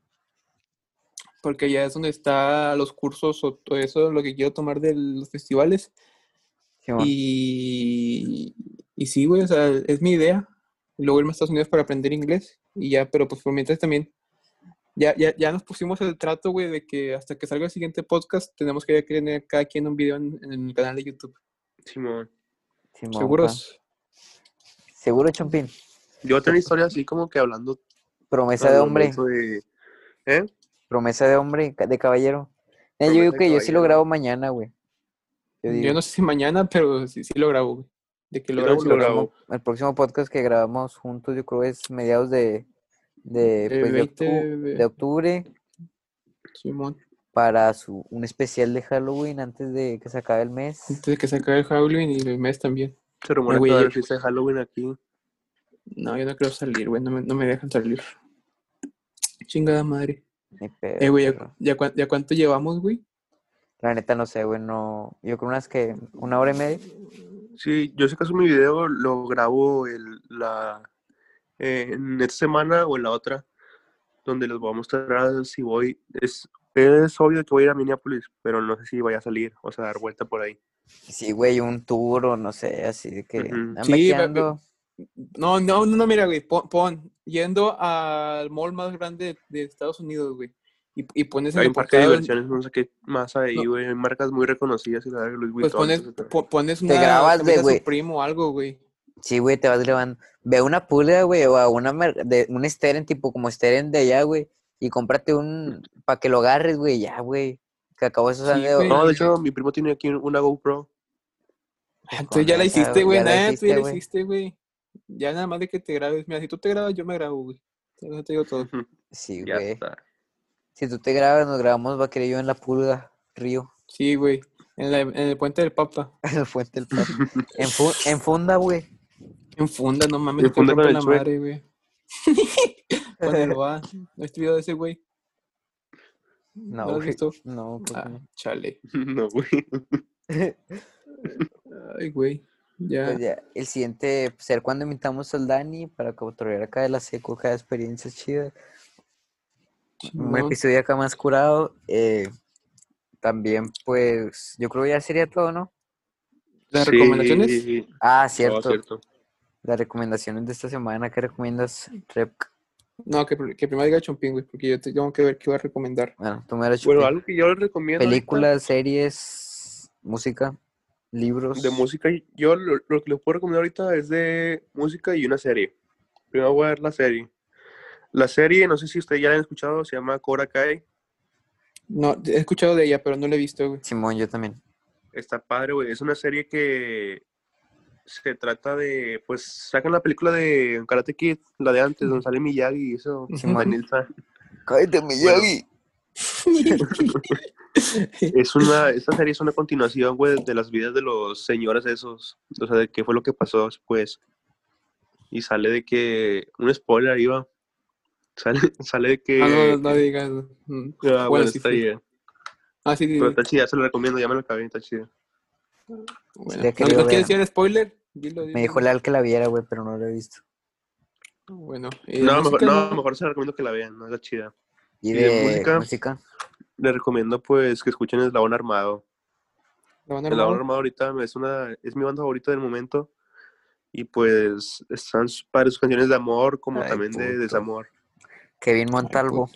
porque allá es donde está los cursos o todo eso, lo que quiero tomar de los festivales. Y sí, güey, o sea, es mi idea. Luego irme a Estados Unidos para aprender inglés y ya, pero pues por mientras también, ya, ya, ya nos pusimos el trato, güey, de que hasta que salga el siguiente podcast tenemos que ya tener cada quien un video en, en el canal de YouTube. Simón. Simón, pa. ¿Seguros? Seguro, Chompín. Yo tengo historia así como que hablando. Promesa de hombre. de- ¿Eh? Promesa de hombre, de caballero. Eh, yo digo que yo sí lo grabo mañana, güey. Yo no sé si mañana, pero sí, sí lo grabo, güey. De que lo grabo, lo grabo. el próximo podcast que grabamos juntos, yo creo es mediados de, de, pues, de 20 octu- de- de octubre Simón. para su, un especial de Halloween antes de que se acabe el mes. Antes de que se acabe el Halloween y el mes también. Se rumora que va a haber ya- fiesta de Halloween aquí. No, yo no quiero salir, güey. No me, no me dejan salir. Chingada madre. Ni pedo, Eh, güey, ¿ya, ya, ya cuánto llevamos, güey? La neta no sé, güey, no. Yo creo unas que, una hora y media. Sí, yo si acaso mi video lo grabo el, la, eh, en esta semana o en la otra, donde les voy a mostrar si voy. Es, es obvio que voy a ir a Minneapolis, pero no sé si vaya a salir, o sea, dar vuelta por ahí. Sí, güey, un tour o no sé, así de que Ujú. andan Sí. No, no, no, no, mira, güey. Pon, pon, yendo al mall más grande de Estados Unidos, güey. Y, y pones en un parque de diversiones, no sé qué más ahí, No. güey. Hay marcas muy reconocidas y la de Louis pues Vuitton. pones, po- pones Te una grabas de, camisa güey. Supreme o algo, güey. Sí, güey, te vas grabando. Ve a una pulga, güey, o a una mer- de un Steren, tipo como Steren de allá, güey. Y cómprate un, para que lo agarres, güey, ya, güey. Que acabo esos Sí, güey. No, de hecho, mi primo tiene aquí una GoPro. Ah, Entonces ya la hiciste, güey. Nada, tú ya la hiciste, güey. Ya nada más de que te grabes. Mira, si tú te grabas, yo me grabo, güey. Eso te digo todo. Sí, güey. Si tú te grabas, nos grabamos vaquero yo en la pulga, río. Sí, güey. En, la- en el puente del Papa. En el Fuente del Paso. en, fu- en funda, güey. En funda, no mames. En te funda con rompe el la madre, güey. ¿Dónde lo va? ¿No has video de ese güey? No, ¿No lo has güey. visto? No, que Ah, no. chale. No, güey. Ay, güey. Ya. Pues ya, el siguiente ser cuando invitamos al Dani para cotorrear acá de la seco, cada experiencia chida. Un episodio acá más curado. eh, también, pues, yo creo que ya sería todo, ¿no? ¿Las Sí, recomendaciones? Ah, no, cierto. Las recomendaciones de esta semana, ¿qué recomiendas, Rep? No, que, pr- que primero diga Chompín, güey, porque yo te- tengo que ver qué va a recomendar. Bueno, tú me lo Bueno, algo que yo les recomiendo. ahorita Películas, series, música, libros. De música, yo lo, lo que les puedo recomendar ahorita es de música y una serie. Primero voy a ver la serie. La serie, no sé si ustedes ya la han escuchado, se llama Cobra Kai. No, he escuchado de ella, pero no la he visto, güey. Simón, yo también. Está padre, güey. Es una serie que se trata de, pues, sacan la película de Karate Kid, la de antes, donde sale Miyagi y eso. San. ¡Cállate, Miyagi! Es una, esta serie es una continuación, güey, de las vidas de los señores esos. O sea, de qué fue lo que pasó después. Y sale de que, un spoiler iba. Sale, sale de que... Ah, no, no digas. mm. Ah, bueno, Bueno, sí está bien. Ah, sí, sí. Pero sí. está chida, se lo recomiendo, ya me lo acabé, está chida. Bueno, ¿No, quieres decir spoiler? Dilo, dilo. Me dijo Leal que la viera, güey, pero no la he visto. Bueno, ¿y de No, mejor, no, mejor se la recomiendo que la vean, no está chida. ¿Y ¿Y de, de música? música? Les recomiendo, pues, que escuchen Eslabón Armado. ¿La Eslabón armar? Armado ahorita es, una, es mi banda favorita del momento. Y pues, están para sus canciones de amor, como Ay, también de desamor. Kevin Montalvo.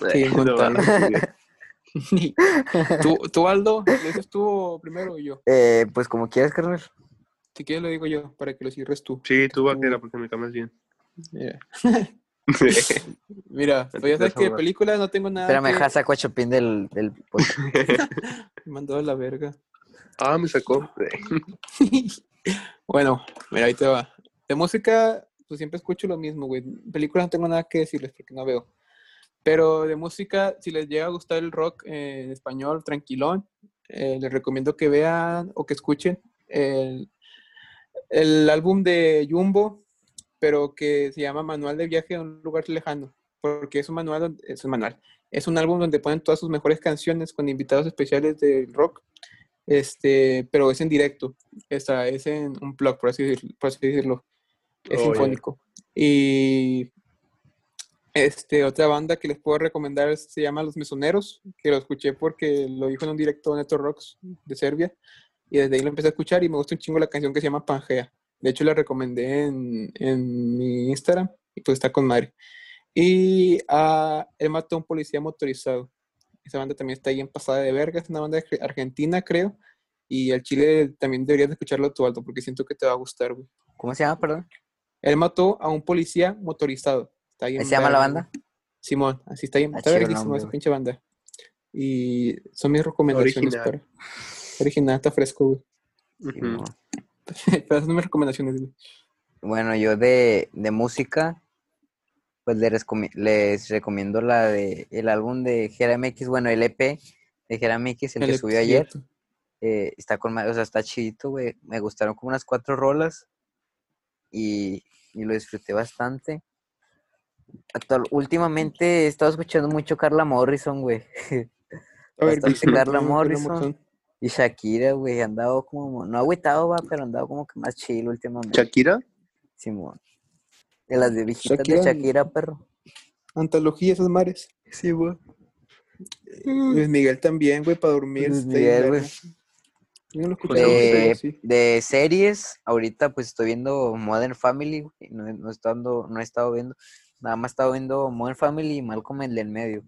No, Montalvo. no. ¿Tú, tú, Aldo, ¿lo dices tú o primero o yo? Eh, pues como quieras, carnal. Si quieres lo digo yo, para que lo cierres tú. Sí, tú vaquera, porque me cambias bien. Mira, Mira pues ya sabes que de películas no tengo nada Espérame, que... ja, saco a Chopin del, del. Me mandó a la verga. ah, me sacó. bueno, mira, ahí te va. De música, pues siempre escucho lo mismo, güey. Películas no tengo nada que decirles porque no veo. Pero de música, si les llega a gustar el rock eh, en español, tranquilón, eh, les recomiendo que vean o que escuchen el, el álbum de Jumbo, pero que se llama Manual de Viaje a un lugar lejano, porque es un manual, es un manual, es un álbum donde ponen todas sus mejores canciones con invitados especiales del rock. este, pero es en directo, Esta, es en un blog, por así, decirlo, por así decirlo. Es Oh, sinfónico. Y este, otra banda que les puedo recomendar se llama Los Mesoneros, que lo escuché porque lo dijo en un directo de Neto Rocks de Serbia, y desde ahí lo empecé a escuchar y me gusta un chingo la canción que se llama Pangea. De hecho, la recomendé en, en mi Instagram y pues está con madre. Y a Él mató a un policía motorizado. Esa banda también está ahí en pasada de verga, es una banda argentina, creo. Y al Chile también deberías de escucharlo tú, Aldo, porque siento que te va a gustar, güey. ¿Cómo se llama, perdón? Él mató a un policía motorizado. Está ahí en ¿Así se llama la banda? Simón, así está bien. Ah, Está verguísima esa pinche banda. Y son mis recomendaciones Original. para. Original, está fresco, güey. Pero son mis recomendaciones, güey. Bueno, yo de, de música, pues les, recomi- les recomiendo la de el álbum de X, bueno, el EP de X, el, que El subió ayer. eh, está con, o sea, está chidito, güey. Me gustaron como unas cuatro rolas y, y lo disfruté bastante. Actual, últimamente he estado escuchando mucho Carla Morrison, güey. Ver, Bastante Carla Morrison. Y Shakira, güey, andado como, no agüitado, va, pero andado como que más chill últimamente. Shakira, Simón. De las de viejitas Shakira. de Shakira, perro. Antología, esas mares. Sí, güey. Luis Miguel también, güey, para dormir. Luis Miguel, güey. Yo no lo escuché, Pues, De, sí. de series, ahorita pues estoy viendo Modern Family, güey, no, no, he estado, no he estado viendo, nada más he estado viendo Modern Family y Malcolm el del medio,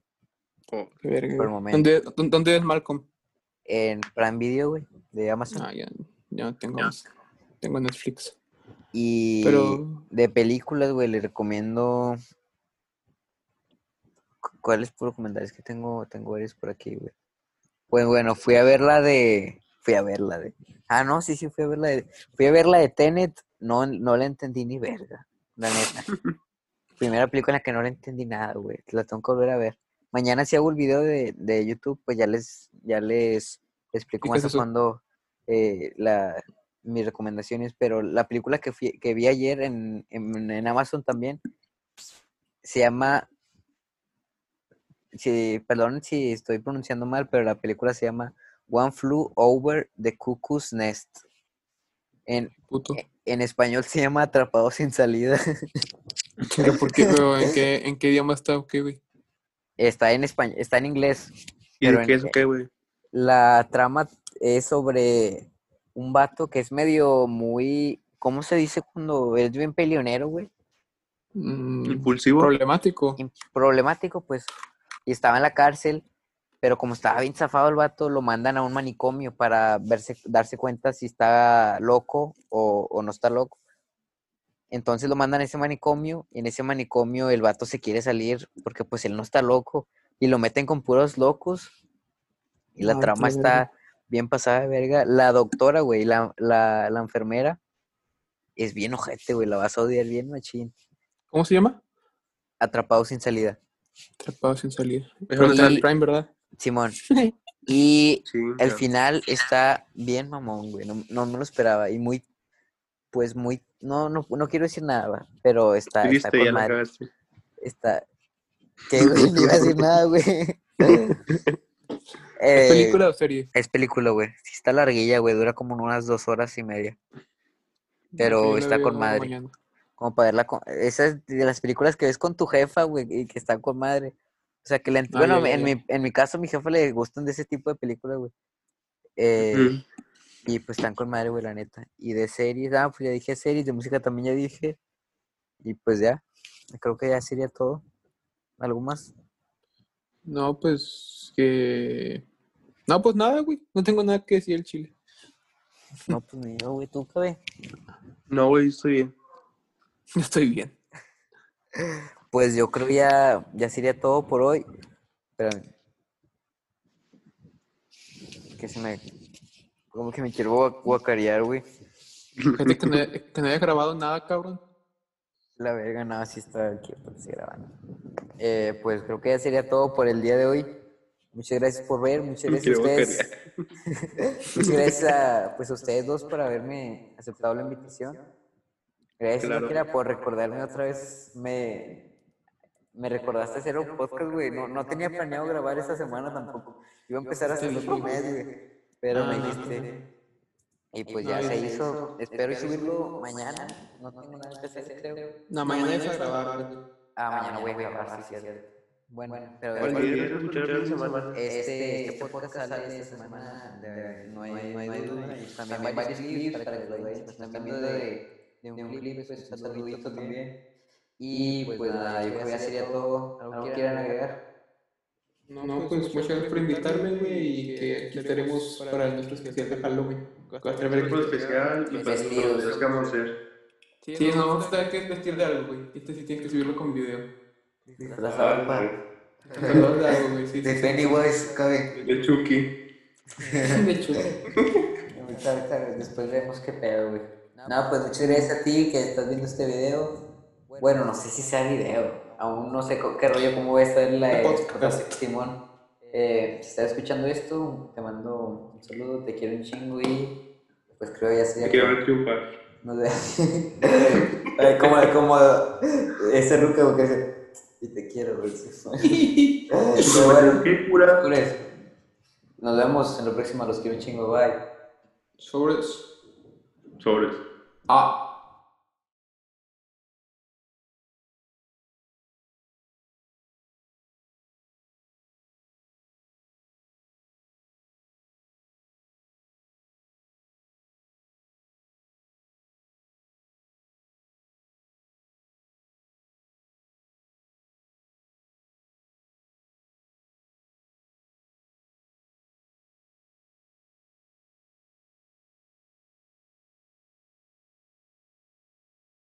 oh, Qué verga, por el güey. momento. ¿Dónde, es Malcolm? en Prime Video, güey, de Amazon. Ah, ya, ya no tengo, Ya. tengo Netflix. Y Pero- de películas, güey, le recomiendo... cu- ¿Cuáles puedo recomendar? Es que tengo, tengo varios por aquí, güey. Pues bueno, fui a ver la de... Fui a ver la de... Ah, no, sí, sí, fui a ver la de... Fui a ver la de Tenet, no, no la entendí ni verga, la neta. Primera película en la que no le entendí nada, güey. La tengo que volver a ver. Mañana si hago el video de, de YouTube, pues ya les, ya les explico ¿Y qué más es a fondo eh, la, mis recomendaciones. Pero la película que, fui- que vi ayer en, en, en Amazon también se llama. Si, perdón si estoy pronunciando mal, pero la película se llama One Flew Over the Cuckoo's Nest. En, Puto. en español se llama Atrapado sin salida. Pero ¿por qué, pero ¿en qué, en qué idioma está? ¿O qué, güey? Está en español, está en inglés. ¿Y Pero de qué es o qué, güey? La trama es sobre un vato que es medio muy, ¿cómo se dice cuando es bien peleonero, güey? Mm, Impulsivo. Problemático. Problemático, pues. Y estaba en la cárcel, pero como estaba bien zafado el vato, lo mandan a un manicomio para verse, darse cuenta si está loco o, o no está loco. Entonces lo mandan a ese manicomio y en ese manicomio el vato se quiere salir porque pues él no está loco y lo meten con puros locos y la Ay, trama verga. está bien pasada de verga. La doctora, güey, la, la, la enfermera es bien ojete, güey, la vas a odiar bien, machín. ¿Cómo se llama? Atrapado sin salida. Atrapado sin no está en sale- Prime, ¿verdad? Simón. Y Sí, el final está bien mamón, güey. No, no me lo esperaba. Y muy, pues muy, no, no, no quiero decir nada, pero está, está con madre. Está. ¿Qué, güey? No iba a decir nada, güey. ¿Es película o serie? Es película, güey. Sí está larguilla, güey. Dura como unas dos horas y media. Pero está con madre. mañana. Como para verla con... Esa es de las películas que ves con tu jefa, güey, y que están con madre. O sea, que le... Ah, bueno, en. Mi, en mi caso, a mi jefa le gustan de ese tipo de películas, güey. Eh. Y pues están con madre, güey, la neta. Y de series, ah, pues ya dije series, de música también ya dije. Y pues ya, creo que ya sería todo. ¿Algo más? No, pues que. No, pues nada, güey. No tengo nada que decir el chile. No, pues ni yo, güey, tú, cabe. No, güey, estoy bien. Estoy bien. Pues yo creo ya, ya sería todo por hoy. Espérame. Que se me... Como que me quiero gua- guacarear, güey. Que no, haya- que no grabado nada, cabrón. La verga, nada, sí está aquí, pues, sí, grabando. Eh, pues creo que ya sería todo por el día de hoy. Muchas gracias por ver, muchas gracias a ustedes. Muchas gracias a, pues, a ustedes dos por haberme aceptado la invitación. Gracias, Claro. Por recordarme otra vez. Me, me recordaste hacer un podcast, güey. No, no tenía planeado grabar esta semana tampoco. Iba a empezar hasta el otro mes, güey. Pero me Ah, no, dijiste. Y pues ya yo se hizo. Espero subirlo mañana. No tengo nada que hacer, creo. No, mañana es a grabar, güey. Ah, mañana voy a grabar, sí, cierto. Bueno, pero ¿Cuál después- video escuchar el fin de semana? Este, este podcast sale esta semana, de- no hay, no hay duda. Y también hay varios clips para que los vean. Están viendo de, de un clip, pues un saludito también. Y pues nada, yo creo que ya sería todo. ¿Algo que quieran agregar? No, pues muchas gracias por invitarme, güey, y que aquí estaremos para nuestro especial de Halloween. Va a estar bien Película especial y para videos que vamos a hacer. Sí, no, vamos a tener que vestir de algo, güey. Este sí tiene que subirlo con video. Disfrazado algo, güey, sí, De. Pennywise, cabe. De Chucky. De ahorita, después vemos qué pedo, güey. Nada, pues muchas gracias a ti que estás viendo este video. Bueno, no sé si sea video. Aún no sé qué rollo, cómo va a estar la Podcast. Simón. Eh, si estás escuchando esto, te mando un saludo, te quiero un chingo y pues creo ya sería. Te quiero ver triunfar. No sé. Ay, como, como ese ruca que dice, y te quiero, güey. sí. Pero bueno, ¿Qué cura? Nos vemos en lo próximo, los quiero un chingo, bye. sobres. Sobres. Ah.